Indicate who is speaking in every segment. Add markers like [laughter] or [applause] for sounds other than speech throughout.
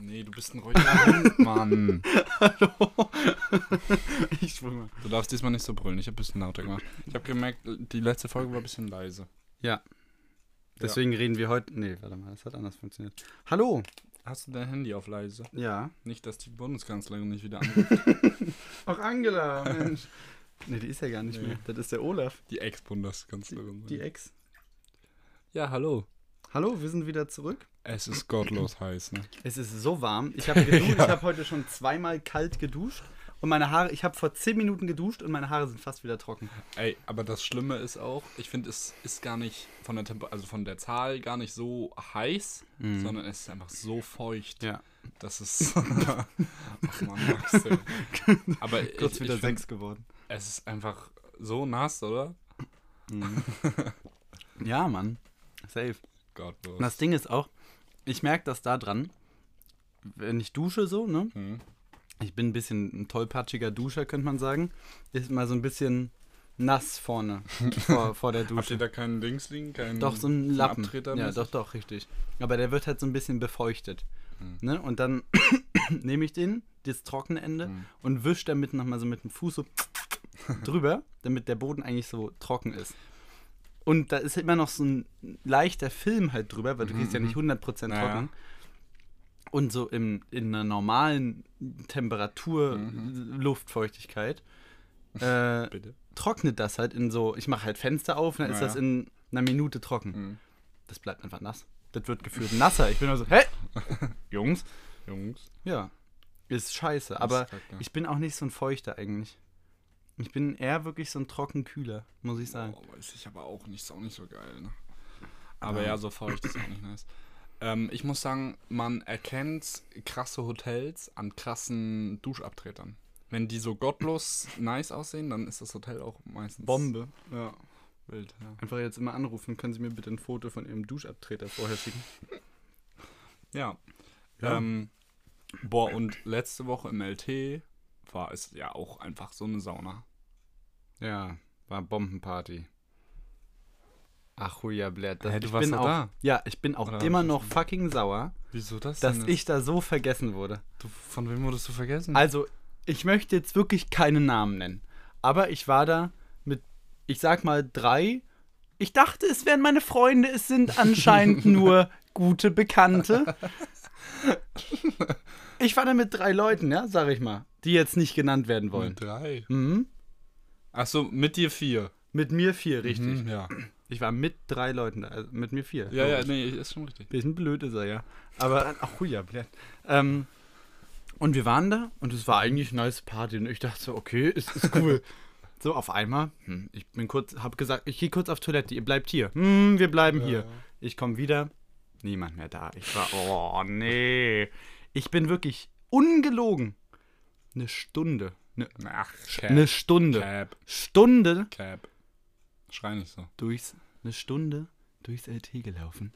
Speaker 1: Nee, du bist ein ruhiger Hund, [laughs] Mann.
Speaker 2: Hallo. [laughs] ich schwöre.
Speaker 1: Du darfst diesmal nicht so brüllen. Ich habe ein bisschen lauter gemacht. Ich habe gemerkt, die letzte Folge war ein bisschen leise.
Speaker 2: Ja. Deswegen reden wir heute. Nee, warte mal, das hat anders funktioniert. Hallo.
Speaker 1: Hast du dein Handy auf leise?
Speaker 2: Ja.
Speaker 1: Nicht, dass die Bundeskanzlerin nicht wieder [laughs] anruft.
Speaker 2: Ach, Angela, Mensch. nee, die ist ja gar nicht
Speaker 1: Nee.
Speaker 2: mehr. Das ist der Olaf.
Speaker 1: Die Ex-Bundeskanzlerin.
Speaker 2: Die Ex.
Speaker 1: ja, hallo.
Speaker 2: Hallo, wir sind wieder zurück.
Speaker 1: Es ist gottlos heiß, ne?
Speaker 2: Es ist so warm. Ich habe geduscht. [laughs] Ich habe heute schon zweimal kalt geduscht. Und meine Haare, ich habe vor 10 Minuten geduscht und meine Haare sind fast wieder trocken.
Speaker 1: Ey, aber das Schlimme ist auch, ich finde, es ist gar nicht von der Temper also von der Zahl gar nicht so heiß, sondern es ist einfach so feucht.
Speaker 2: Ja.
Speaker 1: Das ist. [laughs] Ach man, Max. ey. Aber [laughs]
Speaker 2: Kurz
Speaker 1: ich,
Speaker 2: wieder
Speaker 1: ich
Speaker 2: sechs geworden.
Speaker 1: es ist einfach so nass, oder?
Speaker 2: Ja, Mann. Safe.
Speaker 1: Gottlos.
Speaker 2: Und das Ding ist auch, ich merke das da dran, wenn ich dusche so, ne?
Speaker 1: Mhm.
Speaker 2: Ich bin ein bisschen ein tollpatschiger Duscher, könnte man sagen. Ist mal so ein bisschen nass vorne [laughs] vor, vor der
Speaker 1: Habt ihr
Speaker 2: Dusche.
Speaker 1: da keinen Dings liegen? Keinen,
Speaker 2: Doch, so ein Lappen.
Speaker 1: Abtreter
Speaker 2: ja, doch, doch, richtig. Aber der wird halt so ein bisschen befeuchtet. Ne? Und dann [coughs] nehme ich den, das trockene Ende,
Speaker 1: Mhm.
Speaker 2: und wische damit nochmal so mit dem Fuß so [laughs] drüber, damit der Boden eigentlich so trocken ist. Und da ist immer noch so ein leichter Film halt drüber, weil du kriegst ja nicht 100%
Speaker 1: Naja.
Speaker 2: trocken. Und so im, in einer normalen Temperatur, Luftfeuchtigkeit, [laughs] äh,
Speaker 1: Bitte.
Speaker 2: trocknet das halt in so, ich mache halt Fenster auf, dann ist
Speaker 1: Naja.
Speaker 2: das in einer Minute trocken.
Speaker 1: Mhm.
Speaker 2: Das bleibt einfach nass. Das wird gefühlt nasser. Ich bin nur so, hä? [laughs] Jungs?
Speaker 1: Jungs.
Speaker 2: Ja. Ist scheiße. Aber
Speaker 1: kacke.
Speaker 2: ich bin auch nicht so ein Feuchter eigentlich. Ich bin eher wirklich so ein Trockenkühler, muss ich sagen.
Speaker 1: Oh, weiß ich aber auch nicht, ist auch nicht so geil, ne? Aber
Speaker 2: Ah.
Speaker 1: ja, so feucht ist auch nicht nice. Ähm, ich muss sagen, man erkennt krasse Hotels an krassen Duschabtretern. Wenn die so gottlos [laughs] nice aussehen, dann ist das Hotel auch meistens
Speaker 2: Ja.
Speaker 1: wild. Ja.
Speaker 2: Einfach jetzt immer anrufen. Können Sie mir bitte ein Foto von Ihrem Duschabtreter vorher schicken? [laughs]
Speaker 1: ja.
Speaker 2: Ja.
Speaker 1: Ähm, boah, und letzte Woche im LT war es ja auch einfach so eine Sauna.
Speaker 2: Ja, war Bombenparty. Ach, Huja, Blatt. Das,
Speaker 1: Hä, du
Speaker 2: ich
Speaker 1: warst
Speaker 2: bin auch,
Speaker 1: da?
Speaker 2: Ja, ich bin auch
Speaker 1: Oder
Speaker 2: immer noch fucking sauer,
Speaker 1: Wieso das
Speaker 2: dass
Speaker 1: denn?
Speaker 2: ich da so vergessen wurde.
Speaker 1: Du, von wem wurdest du vergessen?
Speaker 2: Also, ich möchte jetzt wirklich keine Namen nennen. Aber ich war da mit, ich sag mal, drei. Ich dachte, es wären meine Freunde, es sind [laughs] anscheinend nur gute Bekannte. [laughs] Ich war da mit drei Leuten, ja, sag ich mal, die jetzt nicht genannt werden wollen.
Speaker 1: Mit drei.
Speaker 2: Mhm.
Speaker 1: Achso, mit dir vier.
Speaker 2: Mit mir vier, richtig.
Speaker 1: Mhm, ja.
Speaker 2: Ich war mit drei Leuten da, also mit mir vier.
Speaker 1: Ja, ja, nee, ist schon richtig.
Speaker 2: Bisschen blöd ist er, ja. Aber, ach ja, blöd. Ähm, und wir waren da und es war eigentlich eine nice Party. Und ich dachte so, okay, es ist cool. [laughs] so, auf einmal, hm, ich bin kurz, hab gesagt, ich gehe kurz auf Toilette, ihr bleibt hier. Hm, wir bleiben hier. Ich komme wieder, niemand mehr da. Ich war, oh nee. Ich bin wirklich ungelogen. Eine Stunde. Eine,
Speaker 1: Ach, Cap.
Speaker 2: eine Stunde.
Speaker 1: Cap.
Speaker 2: Stunde
Speaker 1: Cap. Schrei nicht so.
Speaker 2: durchs, eine Stunde durchs LT gelaufen.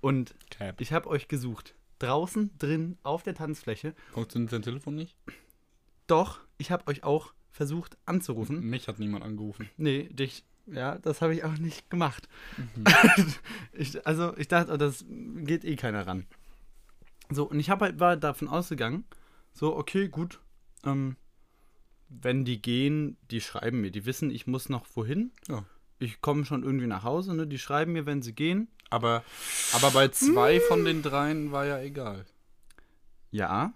Speaker 2: Und
Speaker 1: Cap.
Speaker 2: ich habe euch gesucht. Draußen, drin, auf der Tanzfläche.
Speaker 1: Funktioniert dein Telefon nicht?
Speaker 2: Doch, ich habe euch auch versucht anzurufen.
Speaker 1: Mich hat niemand angerufen.
Speaker 2: Nee, dich, ja, das habe ich auch nicht gemacht. [laughs] ich, also, ich dachte, oh, das geht eh keiner ran. So, und ich hab halt, war davon ausgegangen, so, okay, gut, ähm, wenn die gehen, die schreiben mir, die wissen, ich muss noch wohin.
Speaker 1: Ja.
Speaker 2: Ich komme schon irgendwie nach Hause, ne? Die schreiben mir, wenn sie gehen.
Speaker 1: Aber, aber bei zwei von den dreien war ja egal.
Speaker 2: Ja.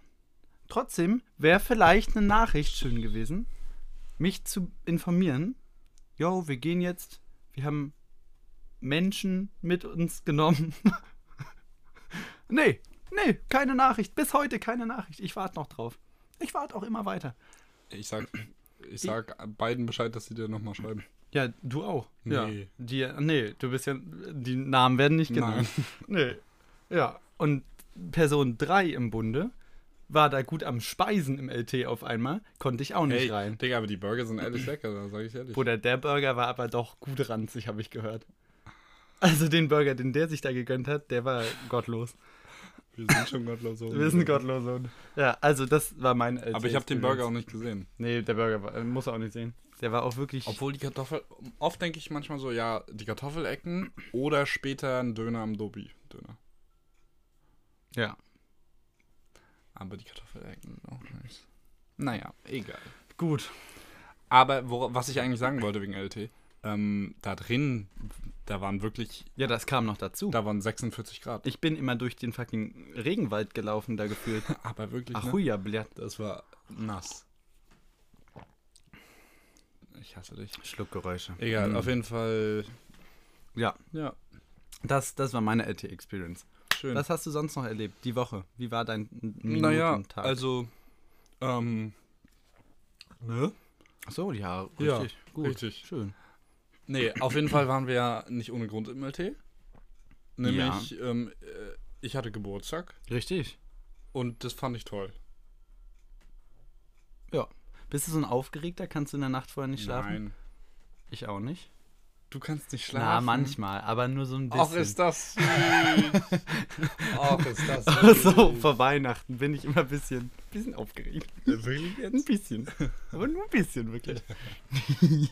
Speaker 2: Trotzdem wäre vielleicht eine Nachricht schön gewesen, mich zu informieren. Jo, wir gehen jetzt. Wir haben Menschen mit uns genommen. [laughs] nee, nee, keine Nachricht. Bis heute keine Nachricht. Ich warte noch drauf. Ich warte auch immer weiter.
Speaker 1: Ich sag, ich sag beiden Bescheid, dass sie dir nochmal schreiben.
Speaker 2: Ja, du auch. Ja.
Speaker 1: Nee.
Speaker 2: Die, nee, du bist ja. Die Namen werden nicht genannt. [laughs] Nee. Ja. Und Person 3 im Bunde war da gut am Speisen im LT auf einmal. Konnte ich auch nicht
Speaker 1: Ey,
Speaker 2: rein.
Speaker 1: Digga, aber die Burger sind ehrlich lecker, da sag ich ehrlich.
Speaker 2: Bruder, der Burger war aber doch gut ranzig, habe ich gehört. Also den Burger, den der sich da gegönnt hat, der war gottlos.
Speaker 1: Wir sind schon gottlos. so.
Speaker 2: Wir sind gottlos. Und ja, also das war mein LT.
Speaker 1: Aber ich habe den Burger auch nicht gesehen.
Speaker 2: Nee, der Burger war, muss er auch nicht sehen. Der war auch wirklich.
Speaker 1: Obwohl die Kartoffel, oft denke ich manchmal so, ja, die Kartoffelecken oder später ein Döner am Dobi. Döner.
Speaker 2: ja.
Speaker 1: Aber die Kartoffelecken sind auch nice. Naja, egal.
Speaker 2: Gut.
Speaker 1: Aber wo, was ich eigentlich sagen wollte wegen LT, ähm, da drin, da waren wirklich,
Speaker 2: Ja, das kam noch dazu.
Speaker 1: da waren 46 Grad.
Speaker 2: Ich bin immer durch den fucking Regenwald gelaufen, da gefühlt. [laughs]
Speaker 1: Aber wirklich,
Speaker 2: Ach,
Speaker 1: ne?
Speaker 2: huja, blöd.
Speaker 1: das war nass. Ich hasse dich.
Speaker 2: Schluckgeräusche.
Speaker 1: Egal,
Speaker 2: Mhm.
Speaker 1: auf jeden Fall,
Speaker 2: Ja,
Speaker 1: ja,
Speaker 2: das, das war meine LT-Experience.
Speaker 1: schön.
Speaker 2: Was hast du sonst noch erlebt? Die Woche. Wie war dein
Speaker 1: naja,
Speaker 2: Minutentag?
Speaker 1: also, ähm, ne?
Speaker 2: Ach so, ja,
Speaker 1: Ja,
Speaker 2: richtig. gut.
Speaker 1: richtig.
Speaker 2: Schön.
Speaker 1: Nee, auf jeden Fall waren wir ja nicht ohne Grund im LT. Nämlich, ähm, äh, ich hatte Geburtstag
Speaker 2: Richtig.
Speaker 1: und das fand ich toll.
Speaker 2: Ja. Bist du so ein Aufgeregter? Kannst du in der Nacht vorher nicht schlafen?
Speaker 1: Nein.
Speaker 2: Ich auch nicht.
Speaker 1: Du kannst nicht schlafen.
Speaker 2: Na, manchmal, aber nur so ein bisschen. [laughs]
Speaker 1: Ach, ist das. Ach, ist das [laughs]
Speaker 2: Ach so, vor Weihnachten bin ich immer ein bisschen, bisschen aufgeregt.
Speaker 1: Wirklich
Speaker 2: Ein
Speaker 1: jetzt?
Speaker 2: bisschen. Aber nur ein bisschen, wirklich. [laughs]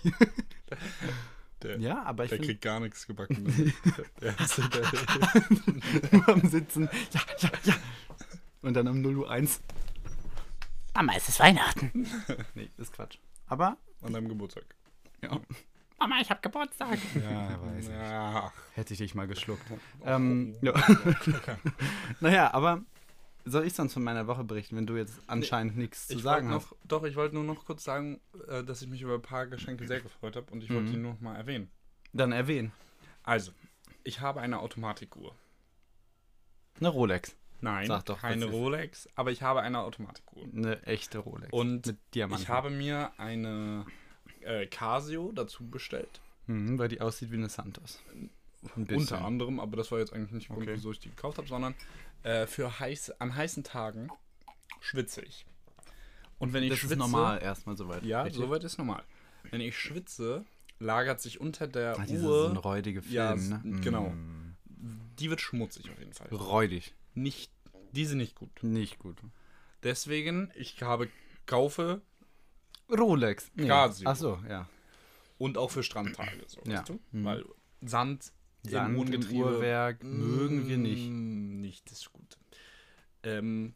Speaker 1: Der,
Speaker 2: Ja, aber ich
Speaker 1: der
Speaker 2: finde,
Speaker 1: kriegt gar nichts gebacken. [laughs] der, der, [laughs]
Speaker 2: nur am Sitzen. Ja, ja, ja. Und dann um 0 Uhr 1. Mama, es ist Weihnachten. [laughs] nee, ist Quatsch. Aber,
Speaker 1: an deinem Geburtstag.
Speaker 2: ja. Mama, ich hab Geburtstag.
Speaker 1: Ja, weiß ich. Ja.
Speaker 2: Hätte ich dich mal geschluckt. Ähm, ja. naja, aber soll ich sonst von meiner Woche berichten, wenn du jetzt anscheinend nichts zu sagen
Speaker 1: wollte
Speaker 2: hast?
Speaker 1: noch, doch, ich wollte nur noch kurz sagen, äh, dass ich mich über ein paar Geschenke sehr gefreut habe und ich wollte
Speaker 2: Mhm.
Speaker 1: die nur noch mal erwähnen.
Speaker 2: Dann erwähnen.
Speaker 1: Also, ich habe eine Automatikuhr.
Speaker 2: Eine Rolex.
Speaker 1: Nein,
Speaker 2: Sag doch,
Speaker 1: keine Rolex, aber ich habe eine Automatikuhr.
Speaker 2: Eine echte Rolex.
Speaker 1: Und
Speaker 2: mit Diamanten.
Speaker 1: Ich habe mir eine äh, Casio dazu bestellt.
Speaker 2: Mhm, weil die aussieht wie eine Santos.
Speaker 1: Unter anderem, aber das war jetzt eigentlich nicht der Grund,
Speaker 2: Okay.
Speaker 1: wieso ich die gekauft habe, sondern äh, für heiß, an heißen Tagen schwitze ich. Und wenn ich
Speaker 2: Das
Speaker 1: schwitze,
Speaker 2: ist normal erstmal soweit.
Speaker 1: Ja,
Speaker 2: richtig?
Speaker 1: soweit ist normal. Wenn ich schwitze, lagert sich unter der
Speaker 2: diese
Speaker 1: Uhr,
Speaker 2: so ein räudige Film,
Speaker 1: Ja,
Speaker 2: ne?
Speaker 1: genau.
Speaker 2: Mm.
Speaker 1: die wird schmutzig auf jeden Fall.
Speaker 2: Räudig.
Speaker 1: Nicht, die sind nicht gut.
Speaker 2: Nicht gut.
Speaker 1: Deswegen, ich habe, kaufe
Speaker 2: Rolex. Nee.
Speaker 1: Casio.
Speaker 2: Ach so, ja.
Speaker 1: und auch für Strandtage, so,
Speaker 2: Ja.
Speaker 1: weißt du?
Speaker 2: Mhm.
Speaker 1: Weil Sand,
Speaker 2: Sand
Speaker 1: im
Speaker 2: Uhrwerk mögen wir nicht.
Speaker 1: Mm, Nicht das Gute. Ähm,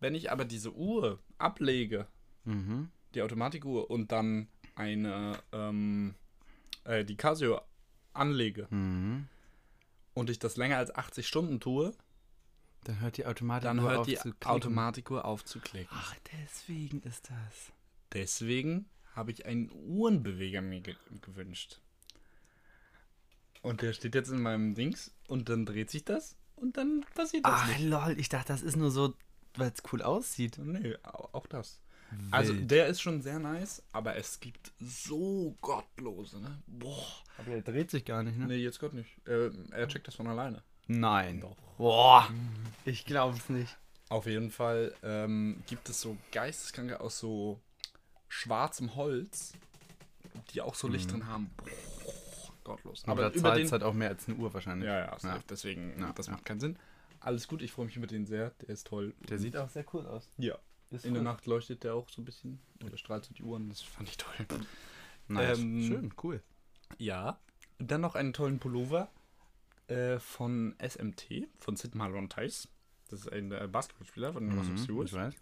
Speaker 1: wenn ich aber diese Uhr ablege,
Speaker 2: Mhm.
Speaker 1: die Automatikuhr, und dann eine, ähm, äh, die Casio anlege
Speaker 2: Mhm.
Speaker 1: und ich das länger als 80 Stunden tue,
Speaker 2: Dann hört die Automatik
Speaker 1: dann
Speaker 2: nur
Speaker 1: hört
Speaker 2: auf
Speaker 1: die
Speaker 2: zu klicken.
Speaker 1: Automatikuhr auf zu klicken.
Speaker 2: Ach, deswegen ist das.
Speaker 1: Deswegen habe ich einen Uhrenbeweger mir ge gewünscht. Und der steht jetzt in meinem Dings und dann dreht sich das und dann passiert das
Speaker 2: Ach,
Speaker 1: nicht.
Speaker 2: lol, ich dachte, das ist nur so, weil es cool aussieht.
Speaker 1: Nee, au- auch das. Also
Speaker 2: Wild.
Speaker 1: der ist schon sehr nice, aber es gibt so gottlose, ne? Boah.
Speaker 2: Aber der dreht sich gar nicht, ne?
Speaker 1: Nee, jetzt Gott nicht. Äh, er checkt das von alleine.
Speaker 2: Nein.
Speaker 1: Doch.
Speaker 2: Boah. Ich glaube es nicht.
Speaker 1: Auf jeden Fall ähm, gibt es so Geisteskranke aus so schwarzem Holz, die auch so Licht drin haben. Boah, gottlos.
Speaker 2: Aber da
Speaker 1: über
Speaker 2: zahlt
Speaker 1: den...
Speaker 2: es halt auch mehr als eine Uhr wahrscheinlich.
Speaker 1: Ja, ja.
Speaker 2: Ja.
Speaker 1: deswegen,
Speaker 2: Ja,
Speaker 1: das
Speaker 2: ja.
Speaker 1: macht keinen Sinn. Alles gut, ich freue mich über den sehr, der ist toll.
Speaker 2: Der sieht auch sehr cool aus.
Speaker 1: Ja.
Speaker 2: Ist
Speaker 1: In der
Speaker 2: cool.
Speaker 1: Nacht leuchtet der auch so ein bisschen oder strahlt so die Uhren, das fand ich toll.
Speaker 2: Nice.
Speaker 1: Ähm,
Speaker 2: Schön, cool.
Speaker 1: Ja. Dann noch einen tollen Pullover äh, von SMT, von Sid Marlon Tice. Das ist ein äh, Basketballspieler von den
Speaker 2: Mhm,
Speaker 1: Rostock
Speaker 2: ich weiß.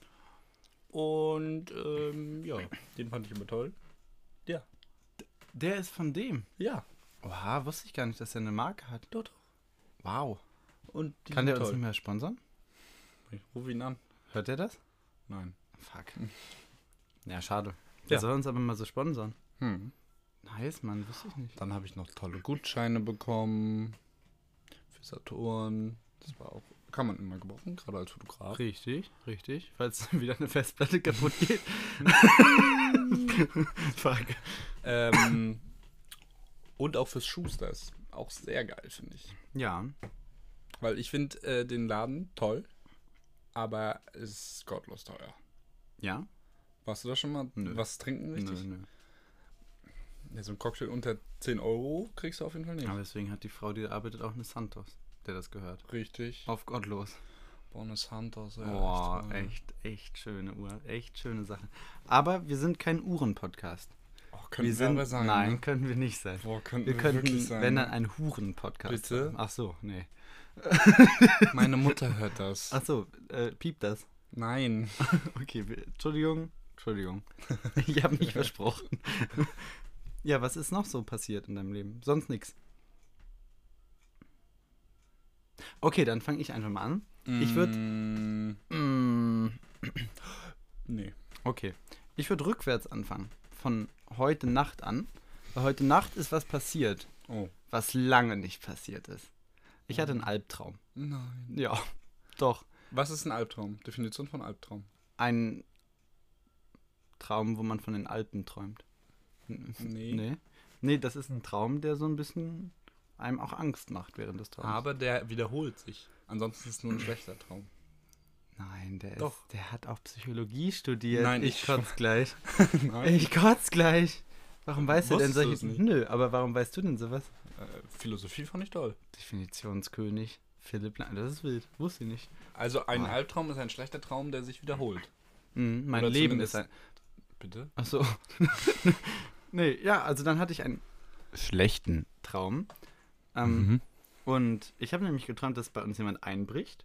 Speaker 1: Und ähm, ja, den fand ich immer toll. Ja.
Speaker 2: Der ist von dem.
Speaker 1: Ja.
Speaker 2: Oha, wusste ich gar nicht, dass er eine Marke hat.
Speaker 1: Dort.
Speaker 2: Wow.
Speaker 1: Und die
Speaker 2: Kann der uns
Speaker 1: toll.
Speaker 2: nicht mehr sponsern?
Speaker 1: Ich rufe ihn an.
Speaker 2: Hört er das?
Speaker 1: Nein.
Speaker 2: Fuck. Ja, schade. Der
Speaker 1: Ja.
Speaker 2: soll uns aber mal so sponsern.
Speaker 1: Hm.
Speaker 2: Nice, Mann, wusste ich nicht.
Speaker 1: Dann habe ich noch tolle Gutscheine bekommen. Für Saturn. Das war auch. Kann man immer gebrauchen, gerade als Fotograf.
Speaker 2: Richtig, richtig. Falls [laughs] wieder eine Festplatte kaputt geht. [laughs] Fuck.
Speaker 1: Ähm, und auch fürs Schusters. Auch sehr geil, finde ich.
Speaker 2: Ja.
Speaker 1: Weil ich finde äh, den Laden toll, aber es ist gottlos teuer.
Speaker 2: Ja?
Speaker 1: Warst du da schon mal
Speaker 2: Nö.
Speaker 1: was trinken richtig?
Speaker 2: Nö, nö.
Speaker 1: Ja, so ein Cocktail unter 10 Euro kriegst du auf jeden Fall nicht.
Speaker 2: Aber deswegen hat die Frau, die da arbeitet, auch eine Santos, der das gehört.
Speaker 1: Richtig.
Speaker 2: Auf gottlos.
Speaker 1: Bonus Santos. Ja,
Speaker 2: Boah,
Speaker 1: toll.
Speaker 2: echt, echt schöne Uhr. Echt schöne Sache. Aber wir sind kein Uhren-Podcast.
Speaker 1: Oh,
Speaker 2: Wir sind.
Speaker 1: aber sein.
Speaker 2: nein,
Speaker 1: Ne?
Speaker 2: können wir nicht sein.
Speaker 1: Boah, könnten
Speaker 2: Wir könnten,
Speaker 1: sein.
Speaker 2: wenn
Speaker 1: ne?
Speaker 2: dann ein Huren-Podcast.
Speaker 1: Bitte?
Speaker 2: sein. Ach so, nee. [laughs]
Speaker 1: Meine Mutter hört das.
Speaker 2: Ach so, äh, piept das.
Speaker 1: Nein. [laughs]
Speaker 2: Okay, wir- Entschuldigung. Entschuldigung. [laughs] Ich habe mich versprochen. Ja, was ist noch so passiert in deinem Leben? Sonst nichts. Okay, dann fange ich einfach mal an. Ich würd-
Speaker 1: Mm,
Speaker 2: Mm,
Speaker 1: nee.
Speaker 2: Okay. Ich würde rückwärts anfangen. Von heute Nacht an. Weil heute Nacht ist was passiert,
Speaker 1: Oh.
Speaker 2: was lange nicht passiert ist. Ich hatte einen Albtraum.
Speaker 1: Nein.
Speaker 2: Ja, doch.
Speaker 1: Was ist ein Albtraum? Definition von Albtraum.
Speaker 2: Ein Traum, wo man von den Alpen träumt.
Speaker 1: Nee.
Speaker 2: Nee. Nee, das ist ein Traum, der so ein bisschen einem auch Angst macht während des Traums.
Speaker 1: Aber der wiederholt sich. Ansonsten ist es nur ein schlechter Traum.
Speaker 2: Nein, der,
Speaker 1: Doch.
Speaker 2: Ist, der hat auch Psychologie studiert.
Speaker 1: Nein,
Speaker 2: ich
Speaker 1: ich-
Speaker 2: kotz [laughs] gleich. Ich kotz gleich. Warum weißt du denn solche... Nö, aber warum weißt du denn sowas?
Speaker 1: Äh, Philosophie fand ich toll.
Speaker 2: Definitionskönig. Philipp, nein, das ist wild. Wusste ich nicht.
Speaker 1: Also ein
Speaker 2: Ah.
Speaker 1: Albtraum ist ein schlechter Traum, der sich wiederholt.
Speaker 2: Mhm, mein
Speaker 1: Oder
Speaker 2: Leben ist ein...
Speaker 1: Bitte?
Speaker 2: Ach so. [laughs] nee, ja, also dann hatte ich einen schlechten Traum. Ähm,
Speaker 1: Mhm.
Speaker 2: Und ich habe nämlich geträumt, dass bei uns jemand einbricht.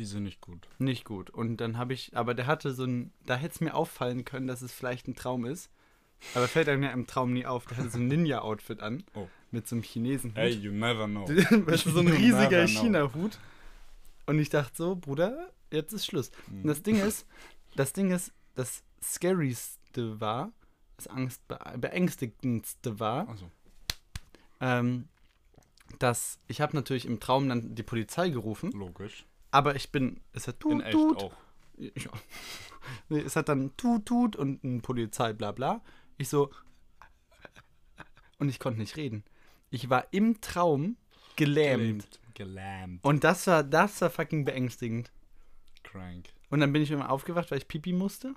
Speaker 1: Die sind nicht gut.
Speaker 2: Nicht gut. Und dann habe ich, aber der hatte so ein, da hätte es mir auffallen können, dass es vielleicht ein Traum ist. Aber fällt einem ja im Traum nie auf. Der hatte so ein Ninja-Outfit an.
Speaker 1: Oh.
Speaker 2: Mit so einem Chinesen.
Speaker 1: Hey, you never know. [laughs]
Speaker 2: weißt du, so ein
Speaker 1: You
Speaker 2: riesiger. China-Hut. Und ich dachte so, Bruder, jetzt ist Schluss. Und das Ding [laughs] ist, das Ding ist, das Scaryste war, das Angst beängstigendste war,
Speaker 1: Also,
Speaker 2: ähm, dass ich habe natürlich im Traum dann die Polizei gerufen,
Speaker 1: logisch.
Speaker 2: Aber ich bin, es hat tut,
Speaker 1: In echt
Speaker 2: tut.
Speaker 1: auch.
Speaker 2: Ja. Nee, es hat dann tut, tut und ein Polizei, bla bla. Ich so, und ich konnte nicht reden. Ich war im Traum gelähmt.
Speaker 1: Gelähmt. Gelähmt.
Speaker 2: Und das war, das war fucking beängstigend.
Speaker 1: Crank.
Speaker 2: Und dann bin ich immer aufgewacht, weil ich pipi musste.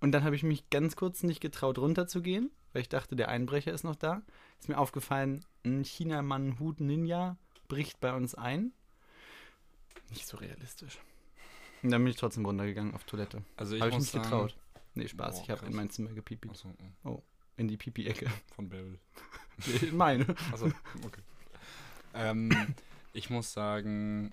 Speaker 2: Und dann habe ich mich ganz kurz nicht getraut, runterzugehen, weil ich dachte, der Einbrecher ist noch da. Ist mir aufgefallen, ein Chinamann Hut Ninja bricht bei uns ein. Nicht so realistisch. Und dann bin ich trotzdem runtergegangen auf Toilette.
Speaker 1: Also ich
Speaker 2: Habe mich
Speaker 1: sagen,
Speaker 2: getraut. Nee, Spaß,
Speaker 1: Boah,
Speaker 2: ich habe in mein Zimmer gepipi.
Speaker 1: Achso, oh,
Speaker 2: In die Pipi-Ecke.
Speaker 1: von Beryl. [laughs]
Speaker 2: in meine.
Speaker 1: Achso, okay. ähm, ich muss sagen,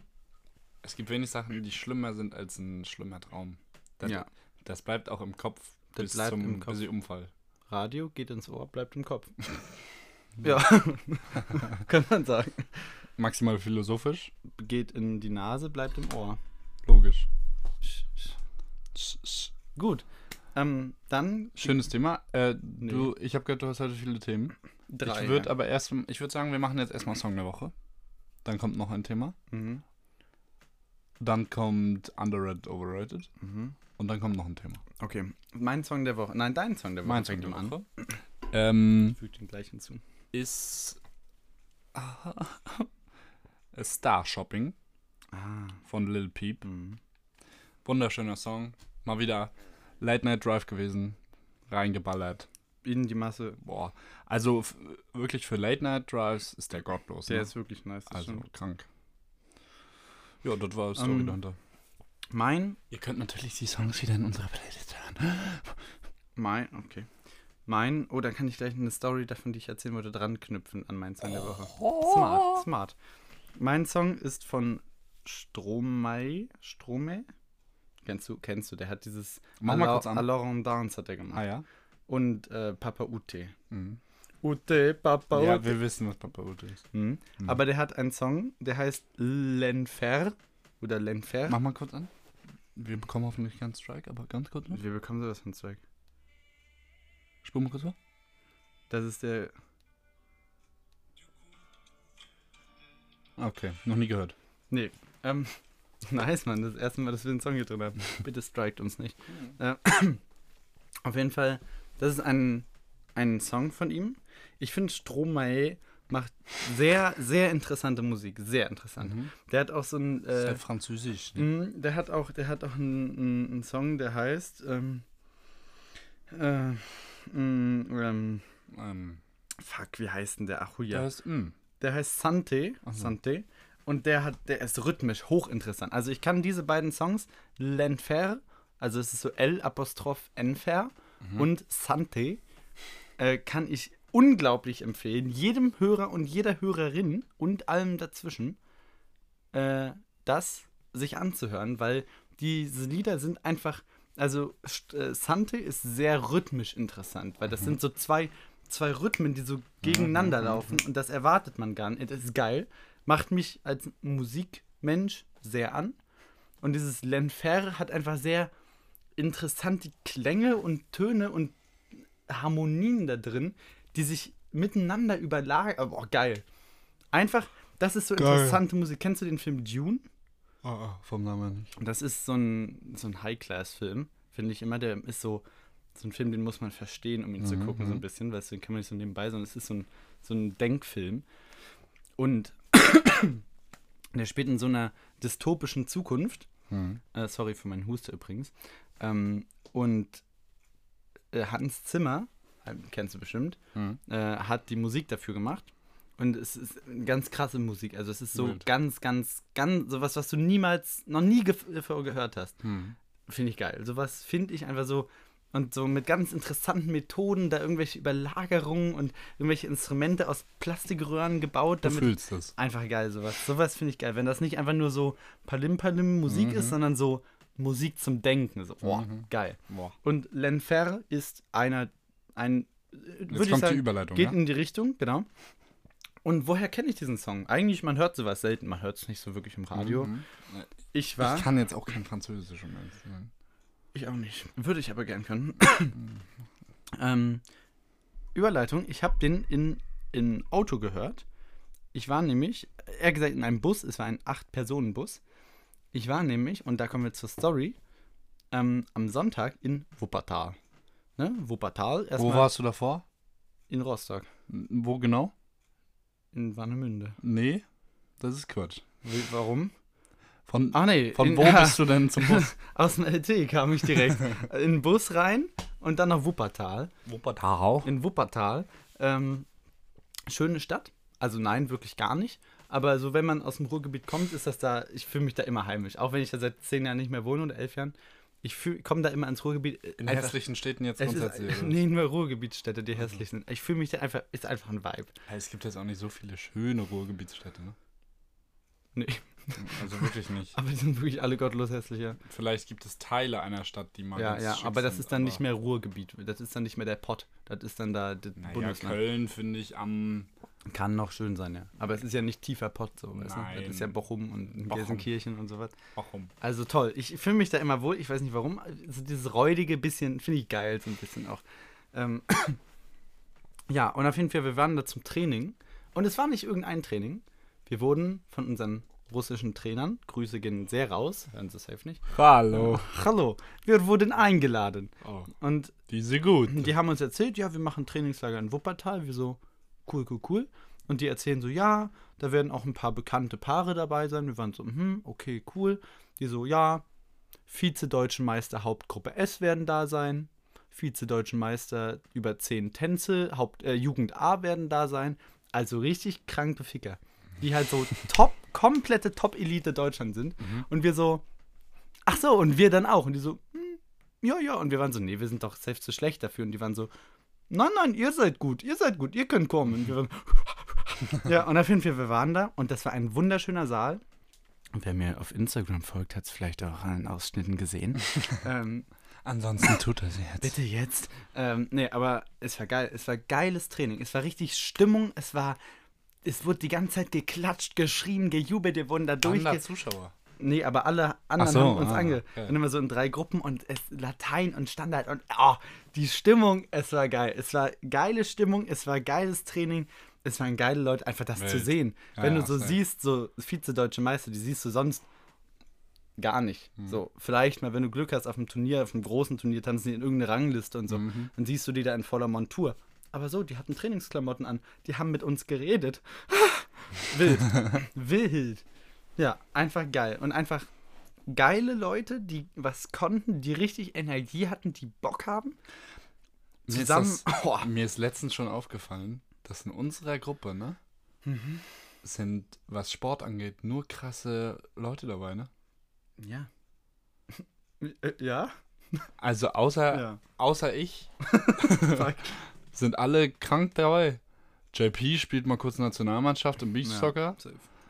Speaker 1: es gibt wenig Sachen, die schlimmer sind als ein schlimmer Traum. Das,
Speaker 2: Ja.
Speaker 1: das bleibt auch im Kopf
Speaker 2: Das
Speaker 1: bis
Speaker 2: bleibt
Speaker 1: zum
Speaker 2: im Kopf.
Speaker 1: bis zum Unfall.
Speaker 2: Radio geht ins Ohr, bleibt im Kopf. [laughs] ja, [laughs] kann man sagen.
Speaker 1: Maximal philosophisch.
Speaker 2: Geht in die Nase, bleibt im Ohr.
Speaker 1: Logisch.
Speaker 2: Gut. Ähm, dann
Speaker 1: Schönes Thema. Äh, du, ich habe gehört, du hast heute viele Themen.
Speaker 2: drei.
Speaker 1: ich würde
Speaker 2: ja.
Speaker 1: aber erst, ich würde sagen, wir machen jetzt erstmal Song der Woche. Dann kommt noch ein Thema.
Speaker 2: Mhm.
Speaker 1: Dann kommt Underrated, Overrated.
Speaker 2: Mhm.
Speaker 1: Und dann kommt noch ein Thema.
Speaker 2: Okay. Mein Song der Woche. Nein, dein Song der Woche.
Speaker 1: Mein Song der. Woche. [clears throat] Ähm,
Speaker 2: Ich füge den gleich hinzu.
Speaker 1: ist Star Shopping
Speaker 2: Ah.
Speaker 1: von Lil Peep.
Speaker 2: Mhm.
Speaker 1: Wunderschöner Song. Mal wieder Late Night Drive gewesen. Reingeballert.
Speaker 2: In die Masse.
Speaker 1: Boah. Also wirklich für Late Night Drives ist der gottlos.
Speaker 2: Der
Speaker 1: ne?
Speaker 2: ist wirklich nice.
Speaker 1: also
Speaker 2: stimmt.
Speaker 1: krank. Ja, das war die Story
Speaker 2: Ähm,
Speaker 1: dahinter.
Speaker 2: Mein,
Speaker 1: Ihr könnt natürlich die Songs wieder in unserer Playlist hören. [laughs]
Speaker 2: mein, okay. Mein, oh, dann kann ich gleich eine Story davon, die ich erzählen wollte, dran knüpfen an meinen Song der Woche. Smart, smart. Mein Song ist von Stromae. Stromae? Kennst du, kennst du, der hat dieses
Speaker 1: Mach mal kurz an.
Speaker 2: On Dance hat er gemacht.
Speaker 1: Ah ja?
Speaker 2: Und äh, Papa Ute.
Speaker 1: Mhm.
Speaker 2: Ute, Papa
Speaker 1: Ja,
Speaker 2: Ute.
Speaker 1: wir wissen, was Papa Ute ist.
Speaker 2: Mhm. Aber der hat einen Song, der heißt L'Enfer. Oder L'Enfer.
Speaker 1: Mach mal kurz an. Wir bekommen hoffentlich keinen Strike, aber ganz kurz noch.
Speaker 2: Wir bekommen sowas von Zweig.
Speaker 1: Spur mal kurz vor.
Speaker 2: Das ist der.
Speaker 1: Okay, noch nie gehört.
Speaker 2: Nee. Ähm, [laughs] nice, Mann. Das erste Mal, dass wir einen Song hier drin haben. [laughs] Bitte strikt uns nicht. Äh, [clears throat] auf jeden Fall, das ist ein, ein Song von ihm. Ich finde, Stromae macht sehr, sehr interessante Musik. Sehr interessant.
Speaker 1: Mhm.
Speaker 2: Der hat auch so ein. Äh,
Speaker 1: halt französisch. Ne?
Speaker 2: mh, der hat auch, der hat auch einen, einen, Song, der heißt. Ähm, äh, mh, ähm,
Speaker 1: Ähm,
Speaker 2: fuck, wie heißt denn der? Ach, ja.
Speaker 1: das ist, mm.
Speaker 2: Der heißt Sante.
Speaker 1: So.
Speaker 2: Sante. Und der hat, der ist rhythmisch hochinteressant. Also ich kann diese beiden Songs, L'Enfer, also es ist so L Apostroph Enfer
Speaker 1: Mhm.
Speaker 2: und Sante, äh, kann ich unglaublich empfehlen. Jedem Hörer und jeder Hörerin und allem dazwischen, äh, das sich anzuhören, weil diese Lieder sind einfach, also äh, Sante ist sehr rhythmisch interessant, weil das sind so zwei, zwei Rhythmen, die so gegeneinander laufen und das erwartet man gar nicht. Das ist geil, macht mich als Musikmensch sehr an. Und dieses Lenfer hat einfach sehr interessante Klänge und Töne und Harmonien da drin, die sich miteinander überlagern. Boah, geil. Einfach, das ist so
Speaker 1: Geil.
Speaker 2: interessante Musik. Kennst du den Film Dune?
Speaker 1: Oh, oh, vom Namen nicht.
Speaker 2: Das ist so ein, so ein High-Class-Film, finde ich immer. Der ist so, so ein Film, den muss man verstehen, um ihn zu gucken, so ein bisschen, weil den kann man nicht so nebenbei, sondern es ist so ein, so ein Denkfilm. Und [coughs] der spielt in so einer dystopischen Zukunft.
Speaker 1: Hm.
Speaker 2: Äh, sorry für meinen Huster übrigens. Ähm, und äh, Hans Zimmer, äh, kennst du bestimmt,
Speaker 1: Hm.
Speaker 2: äh, hat die Musik dafür gemacht. Und es ist eine ganz krasse Musik. Also es ist so
Speaker 1: Wild.
Speaker 2: ganz, ganz, ganz, sowas, was du niemals, noch nie ge gehört hast.
Speaker 1: Hm.
Speaker 2: Finde ich geil. Sowas finde ich einfach so. Und so mit ganz interessanten Methoden, da irgendwelche Überlagerungen und irgendwelche Instrumente aus Plastikröhren gebaut,
Speaker 1: Du
Speaker 2: damit
Speaker 1: fühlst es.
Speaker 2: Einfach geil, sowas. Sowas finde ich geil. Wenn das nicht einfach nur so Palim-Palim Musik ist, sondern so Musik zum Denken. So, boah,
Speaker 1: Mhm.
Speaker 2: geil.
Speaker 1: Boah.
Speaker 2: Und Lenfer ist einer, ein,
Speaker 1: Jetzt
Speaker 2: würde ich
Speaker 1: kommt
Speaker 2: sagen,
Speaker 1: die Überleitung.
Speaker 2: geht
Speaker 1: ja?
Speaker 2: in die Richtung, genau. Und woher kenne ich diesen Song? Eigentlich, man hört sowas selten, man hört es nicht so wirklich im Radio.
Speaker 1: Mhm.
Speaker 2: Ich war,
Speaker 1: Ich kann jetzt auch kein Französisch, um ehrlich zu sein.
Speaker 2: Ich auch nicht, würde ich aber gern können. [coughs] ähm, Überleitung, ich habe den in, in Auto gehört. Ich war nämlich, eher gesagt in einem Bus, es war ein Acht-Personen-Bus. Ich war nämlich, und da kommen wir zur Story, ähm, am Sonntag in Wuppertal. Ne? Wuppertal,
Speaker 1: Wo warst du davor?
Speaker 2: in Rostock,
Speaker 1: Wo genau?
Speaker 2: in Warnemünde.
Speaker 1: Nee, das ist Quatsch.
Speaker 2: Warum?
Speaker 1: Von,
Speaker 2: Ach nee,
Speaker 1: von
Speaker 2: in,
Speaker 1: wo [laughs] bist du denn zum Bus? [laughs]
Speaker 2: Aus dem LT kam ich direkt [laughs] in den Bus rein und dann nach Wuppertal.
Speaker 1: Wuppertal.
Speaker 2: In Wuppertal. Ähm, schöne Stadt. Also nein, wirklich gar nicht. Aber so, wenn man aus dem Ruhrgebiet kommt, ist das da, ich fühle mich da immer heimisch. Auch wenn ich da seit zehn Jahren nicht mehr wohne oder elf Jahren. Ich komme da immer ins Ruhrgebiet. äh,
Speaker 1: In
Speaker 2: einfach-
Speaker 1: hässlichen Städten jetzt grundsätzlich.
Speaker 2: ist, nee, nur Ruhrgebietsstädte, die hässlich sind. Ich fühle mich da einfach, ist einfach ein Vibe.
Speaker 1: Es gibt jetzt auch nicht so viele schöne Ruhrgebietsstädte, ne?
Speaker 2: Nee,
Speaker 1: Also wirklich nicht.
Speaker 2: aber die sind wirklich alle gottlos hässlicher.
Speaker 1: Vielleicht gibt es Teile einer Stadt, die mal
Speaker 2: Ja, ja,
Speaker 1: schick
Speaker 2: aber das
Speaker 1: sind,
Speaker 2: ist dann nicht mehr Ruhrgebiet. Das ist dann nicht mehr der Pott. Das ist dann da das
Speaker 1: Naja,
Speaker 2: Bundesland.
Speaker 1: Köln finde ich am.
Speaker 2: Kann noch schön sein, ja. Aber es ist ja nicht tiefer Pott so, weißt du? Das ist ja Bochum und
Speaker 1: Bochum.
Speaker 2: Gelsenkirchen und sowas.
Speaker 1: Warum?
Speaker 2: Also toll. Ich fühle mich da immer wohl. Ich weiß nicht warum. Also dieses räudige bisschen finde ich geil, so ein bisschen auch. Ähm, [clears throat] ja, und auf jeden Fall, wir waren da zum Training. Und es war nicht irgendein Training. Wir wurden von unseren russischen Trainern, Grüße gehen sehr raus, hören Sie safe nicht.
Speaker 1: Hallo.
Speaker 2: Hallo, wir wurden eingeladen.
Speaker 1: Oh,
Speaker 2: Und
Speaker 1: die sind gut.
Speaker 2: die haben uns erzählt, ja, wir machen Trainingslager in Wuppertal. Wir so, cool, cool, cool. Und die erzählen so, ja, da werden auch ein paar bekannte Paare dabei sein. Wir waren so, hm, okay, cool. Die so, ja, Vize-Deutschen Meister Hauptgruppe S werden da sein. Vize-Deutschen Meister über 10 Tänze, Haupt, äh, Jugend A werden da sein. Also richtig kranke Ficker. Die halt so [laughs] top, komplette Top-Elite Deutschland sind. Und wir so, ach so, und wir dann auch. Und die so, hm, ja, ja. Und wir waren so, nee, wir sind doch selbst zu schlecht dafür. Und die waren so, nein, nein, ihr seid gut, ihr seid gut, ihr könnt kommen. Und wir waren, [laughs] ja, und auf jeden Fall, wir waren da und das war ein wunderschöner Saal. Und wer mir auf Instagram folgt, hat es vielleicht auch an den Ausschnitten gesehen. [laughs] ähm,
Speaker 1: Ansonsten tut er sie jetzt.
Speaker 2: bitte jetzt. Ähm, nee, aber es war geil. Es war geiles Training. Es war richtig Stimmung. Es war, es wurde die ganze Zeit geklatscht, geschrien, gejubelt. Wir wurden da
Speaker 1: Durch. Zuschauer.
Speaker 2: Nee, aber alle anderen
Speaker 1: so,
Speaker 2: haben uns
Speaker 1: ah,
Speaker 2: ange...
Speaker 1: okay.
Speaker 2: Und immer so in drei Gruppen und es Latein und Standard und oh, die Stimmung, es war geil. Es war geile Stimmung, es war geiles Training, es waren geile Leute, einfach das zu
Speaker 1: Wild.
Speaker 2: sehen.
Speaker 1: Ja,
Speaker 2: Wenn
Speaker 1: ja,
Speaker 2: du so
Speaker 1: safe.
Speaker 2: siehst, so Vize-Deutsche Meister, die siehst du sonst gar nicht.
Speaker 1: Hm.
Speaker 2: So, vielleicht mal, wenn du Glück hast auf einem Turnier, auf einem großen Turnier, tanzen die in irgendeine Rangliste und so.
Speaker 1: Mhm.
Speaker 2: Dann siehst du die da in voller Montur. Aber so, die hatten Trainingsklamotten an, die haben mit uns geredet. [laughs] Wild. [laughs] Wild. Ja, einfach geil. Und einfach geile Leute, die was konnten, die richtig Energie hatten, die Bock haben.
Speaker 1: Mir ist,
Speaker 2: Zusammen.
Speaker 1: das, [laughs]
Speaker 2: Oh,
Speaker 1: mir ist letztens schon aufgefallen, dass in unserer Gruppe, ne?
Speaker 2: Mhm.
Speaker 1: Sind, was Sport angeht, nur krasse Leute dabei, ne?
Speaker 2: ja. Äh, Ja?
Speaker 1: Also außer,
Speaker 2: Ja.
Speaker 1: außer ich. Sind alle krank dabei. JP spielt mal kurz Nationalmannschaft im Beachsoccer.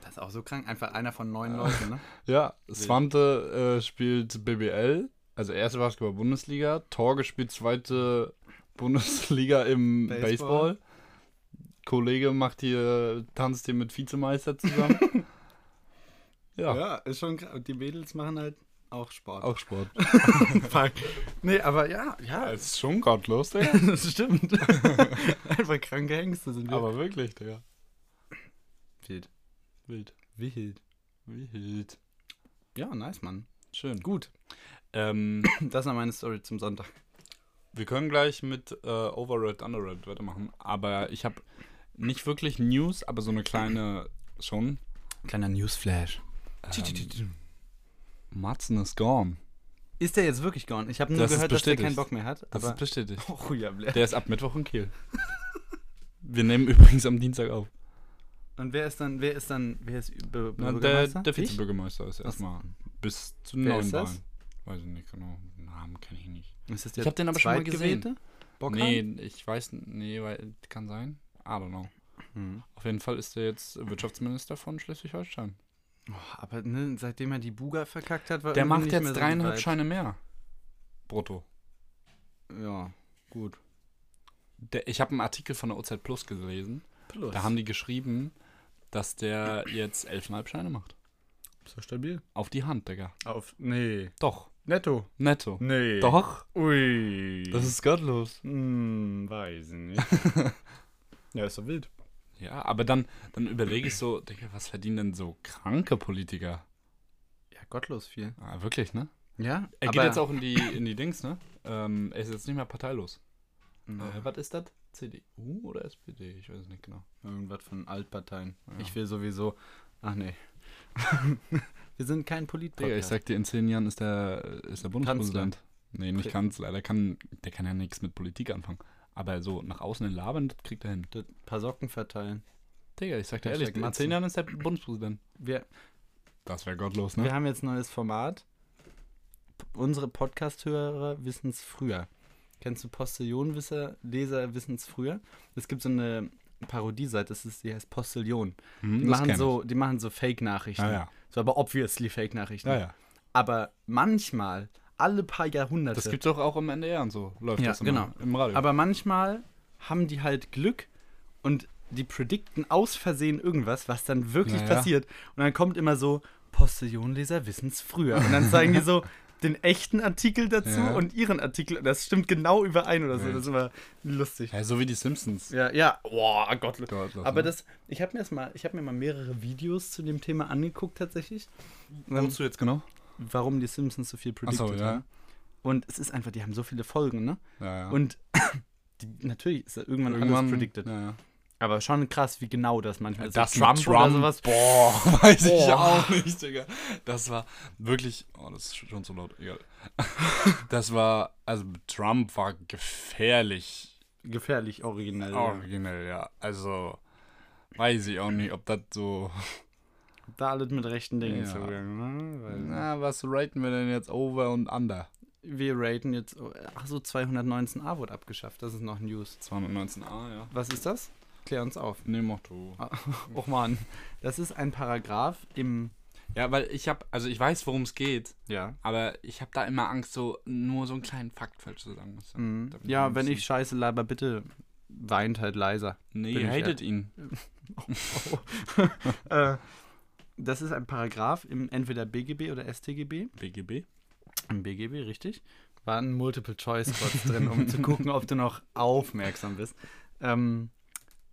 Speaker 2: Das Ist auch so krank. Einfach einer von neun Leuten, ne? [laughs]
Speaker 1: Ja, Svante äh, spielt BBL, also erste Basketball-Bundesliga. Torge spielt zweite Bundesliga im
Speaker 2: Baseball.
Speaker 1: Baseball. Kollege macht hier, tanzt hier mit Vizemeister zusammen. [laughs] ja,
Speaker 2: ist schon krass. Die Mädels machen halt auch Sport.
Speaker 1: auch Sport. [laughs]
Speaker 2: Fuck. Nee, aber ja, ja,
Speaker 1: Das ist schon gottlos, Digga. [laughs]
Speaker 2: das stimmt. [laughs] Einfach kranke Hengste sind wir.
Speaker 1: Aber wirklich, Digga.
Speaker 2: wild.
Speaker 1: Wild.
Speaker 2: Wild.
Speaker 1: Wild.
Speaker 2: Ja, nice, Mann.
Speaker 1: Schön.
Speaker 2: Gut.
Speaker 1: Ähm, [clears throat]
Speaker 2: Das war meine Story zum Sonntag.
Speaker 1: wir können gleich mit äh, Overrated, Underrated weitermachen. Aber ich habe nicht wirklich News, aber so eine kleine schon.
Speaker 2: Kleiner Newsflash.
Speaker 1: Ähm, Matzen ist gone.
Speaker 2: Ist der jetzt wirklich gone? Ich habe nur
Speaker 1: Das
Speaker 2: gehört, dass der keinen Bock mehr hat.
Speaker 1: Das ist bestätigt. [laughs]
Speaker 2: oh, ja, Blair.
Speaker 1: Der ist ab Mittwoch in Kiel. [laughs] Wir nehmen übrigens am Dienstag auf.
Speaker 2: Und wer ist dann, wer ist dann, wer ist Bü-
Speaker 1: Na, der
Speaker 2: Bürgermeister?
Speaker 1: der
Speaker 2: Ich?
Speaker 1: Vizebürgermeister ist erstmal bis zu
Speaker 2: Wer
Speaker 1: neuen
Speaker 2: ist das?
Speaker 1: Wahlen. Weiß ich nicht genau. Namen kenne ich nicht.
Speaker 2: Ist das
Speaker 1: Ich hab den aber schon mal
Speaker 2: Zweitgewählte? Bockhahn?
Speaker 1: Nee, ich weiß nee, weil kann sein. I don't know.
Speaker 2: Hm.
Speaker 1: Auf jeden Fall ist er jetzt Wirtschaftsminister von Schleswig-Holstein.
Speaker 2: Oh, aber ne, seitdem er die Buga verkackt hat, war
Speaker 1: Der macht
Speaker 2: nicht
Speaker 1: jetzt
Speaker 2: mehr so
Speaker 1: dreieinhalb
Speaker 2: die
Speaker 1: Scheine mehr. Brutto.
Speaker 2: Ja, gut.
Speaker 1: Der, ich habe einen Artikel von der OZ Plus gelesen.
Speaker 2: Plus.
Speaker 1: Da haben die geschrieben, dass der jetzt elfeinhalb Scheine macht.
Speaker 2: so stabil.
Speaker 1: Auf die Hand, Digga.
Speaker 2: Auf. Nee.
Speaker 1: Doch.
Speaker 2: Netto.
Speaker 1: Netto.
Speaker 2: Nee.
Speaker 1: Doch.
Speaker 2: Ui.
Speaker 1: Das ist gottlos.
Speaker 2: Hm, weiß ich nicht. [laughs] ja, ist doch wild.
Speaker 1: Ja, aber dann, dann überlege ich so, Digga, was verdienen denn so kranke Politiker?
Speaker 2: Ja, gottlos viel.
Speaker 1: Ah, wirklich, ne?
Speaker 2: Ja,
Speaker 1: Er geht jetzt auch in die, in die Dings, ne? Ähm, er ist jetzt nicht mehr parteilos. Äh, was ist das? CDU oder SPD? Ich weiß es nicht genau.
Speaker 2: irgendwas von Altparteien.
Speaker 1: Ja.
Speaker 2: Ich will sowieso. Ach nee. [laughs] Wir sind kein Politpodcast.
Speaker 1: ich sag dir, in zehn Jahren ist der, ist der Bundespräsident. Nee, nicht Kanzler. Der kann, der kann ja nichts mit Politik anfangen. Aber so nach außen in labern, das kriegt er hin.
Speaker 2: Das paar Socken verteilen.
Speaker 1: Digga, ich sag dir ehrlich, in zehn Jahren ist der Bundespräsident.
Speaker 2: Wir,
Speaker 1: Das wäre gottlos, ne?
Speaker 2: wir haben jetzt ein neues Format. P unsere Podcast-Hörer wissen es früher. Kennst du Postillon-Leser wissen es früher? Es gibt so eine Parodieseite, das ist, die heißt Postillon.
Speaker 1: Hm,
Speaker 2: Die machen so, die machen so Fake-Nachrichten.
Speaker 1: Ja, ja.
Speaker 2: So, aber obviously Fake-Nachrichten.
Speaker 1: Ja.
Speaker 2: Aber manchmal, alle paar Jahrhunderte,
Speaker 1: Das gibt's doch auch im NDR und so. Läuft
Speaker 2: Ja,
Speaker 1: das immer
Speaker 2: genau.
Speaker 1: im Radio.
Speaker 2: aber manchmal haben die halt Glück und die predikten aus Versehen irgendwas, was dann wirklich
Speaker 1: Ja, ja.
Speaker 2: passiert. Und dann kommt immer so, Postillonleser wissen es früher. Und dann zeigen die so [laughs] den echten Artikel dazu
Speaker 1: Ja.
Speaker 2: und ihren Artikel. Und das stimmt genau überein oder so.
Speaker 1: Ja.
Speaker 2: Das ist immer lustig.
Speaker 1: ja, so wie die Simpsons.
Speaker 2: Ja, ja. Boah, Gott.
Speaker 1: Gottlos,
Speaker 2: Aber das, ich habe mir das mal, ich habe mir mal mehrere Videos zu dem Thema angeguckt tatsächlich.
Speaker 1: Wozu jetzt genau?
Speaker 2: Warum die Simpsons so viel predicted
Speaker 1: Achso, ja.
Speaker 2: haben. Und es ist einfach, die haben so viele Folgen, ne?
Speaker 1: ja, ja.
Speaker 2: Und [coughs] die, natürlich ist da irgendwann,
Speaker 1: irgendwann
Speaker 2: alles predicted.
Speaker 1: Ja.
Speaker 2: Aber schon krass, wie genau das manchmal ist.
Speaker 1: Das
Speaker 2: So Trump, oder sowas.
Speaker 1: Boah, [laughs] weiß ich
Speaker 2: Boah.
Speaker 1: auch nicht, Digga. Das war wirklich. Oh, das ist schon so laut. Egal. [laughs] Das war. Also, Trump war gefährlich
Speaker 2: Gefährlich originell. ja.
Speaker 1: originell, ja. Also. Weiß ich auch nicht, ob das so.
Speaker 2: Da alles mit rechten Dingen
Speaker 1: Ja.
Speaker 2: zugegangen. Ne? Weil
Speaker 1: Na, was raten wir denn jetzt over und under?
Speaker 2: wir raten jetzt. Ach so, 219a wurde abgeschafft. Das ist noch News.
Speaker 1: 219a, ja.
Speaker 2: Was ist das? Klär uns auf.
Speaker 1: Nee, mach du. [laughs]
Speaker 2: Och man. Das ist ein Paragraph im.
Speaker 1: Ja, weil ich hab. Also, ich weiß, worum es geht.
Speaker 2: Ja.
Speaker 1: Aber ich habe da immer Angst, so nur so einen kleinen Fakt falsch zu sagen.
Speaker 2: Mhm. Ja, wenn ich scheiße laber, bitte weint halt leiser.
Speaker 1: Nee, ihr hatet ihn. [laughs] [laughs]
Speaker 2: äh, das ist ein Paragraph im entweder BGB oder StGB.
Speaker 1: BGB?
Speaker 2: Im BGB, richtig. Waren Multiple-Choice-Spots drin, um zu gucken, ob du noch aufmerksam bist. Ähm,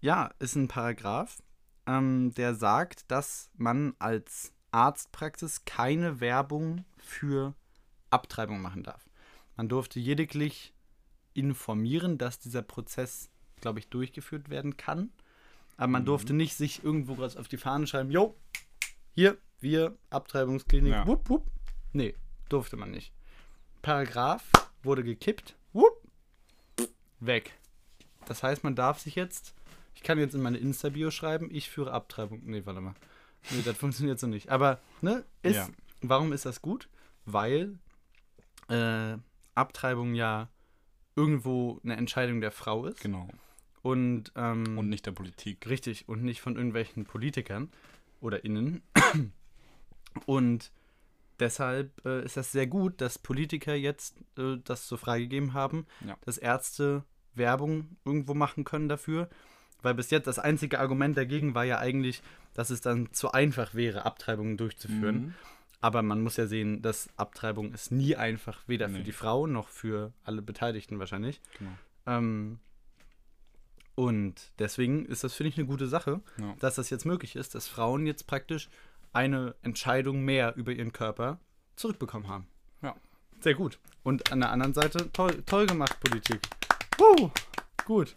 Speaker 2: ja, ist ein Paragraph, ähm, der sagt, dass man als Arztpraxis keine Werbung für Abtreibung machen darf. Man durfte lediglich informieren, dass dieser Prozess, glaube ich, durchgeführt werden kann. Aber man
Speaker 1: Mhm.
Speaker 2: durfte nicht sich irgendwo auf die Fahne schreiben, jo, hier, wir, Abtreibungsklinik,
Speaker 1: Ja.
Speaker 2: wupp, wupp. Nee, durfte man nicht. Paragraph wurde gekippt, wupp, weg. Das heißt, man darf sich jetzt, ich kann jetzt in meine Insta-Bio schreiben, ich führe Abtreibung. Nee, warte mal. Nee, das [laughs] funktioniert so nicht. Aber, ne, ist,
Speaker 1: Ja.
Speaker 2: warum ist das gut? Weil äh, Abtreibung ja irgendwo eine Entscheidung der Frau ist.
Speaker 1: Genau.
Speaker 2: Und, ähm,
Speaker 1: Und nicht der Politik.
Speaker 2: Richtig, und nicht von irgendwelchen Politikern. Oder innen. [clears throat] Und deshalb äh, ist das sehr gut, dass Politiker jetzt äh, das so freigegeben haben,
Speaker 1: Ja.
Speaker 2: dass Ärzte Werbung irgendwo machen können dafür. Weil bis jetzt das einzige Argument dagegen war ja eigentlich, dass es dann zu einfach wäre, Abtreibungen durchzuführen.
Speaker 1: Mhm.
Speaker 2: Aber man muss ja sehen, dass Abtreibung ist nie einfach, weder für
Speaker 1: Nee.
Speaker 2: die Frau noch für alle Beteiligten wahrscheinlich.
Speaker 1: Genau.
Speaker 2: Ähm, und deswegen ist das, finde ich, eine gute Sache,
Speaker 1: Ja.
Speaker 2: dass das jetzt möglich ist, dass Frauen jetzt praktisch eine Entscheidung mehr über ihren Körper zurückbekommen haben.
Speaker 1: Ja.
Speaker 2: Sehr gut. Und an der anderen Seite, toll, toll gemacht, Politik. Woo, gut.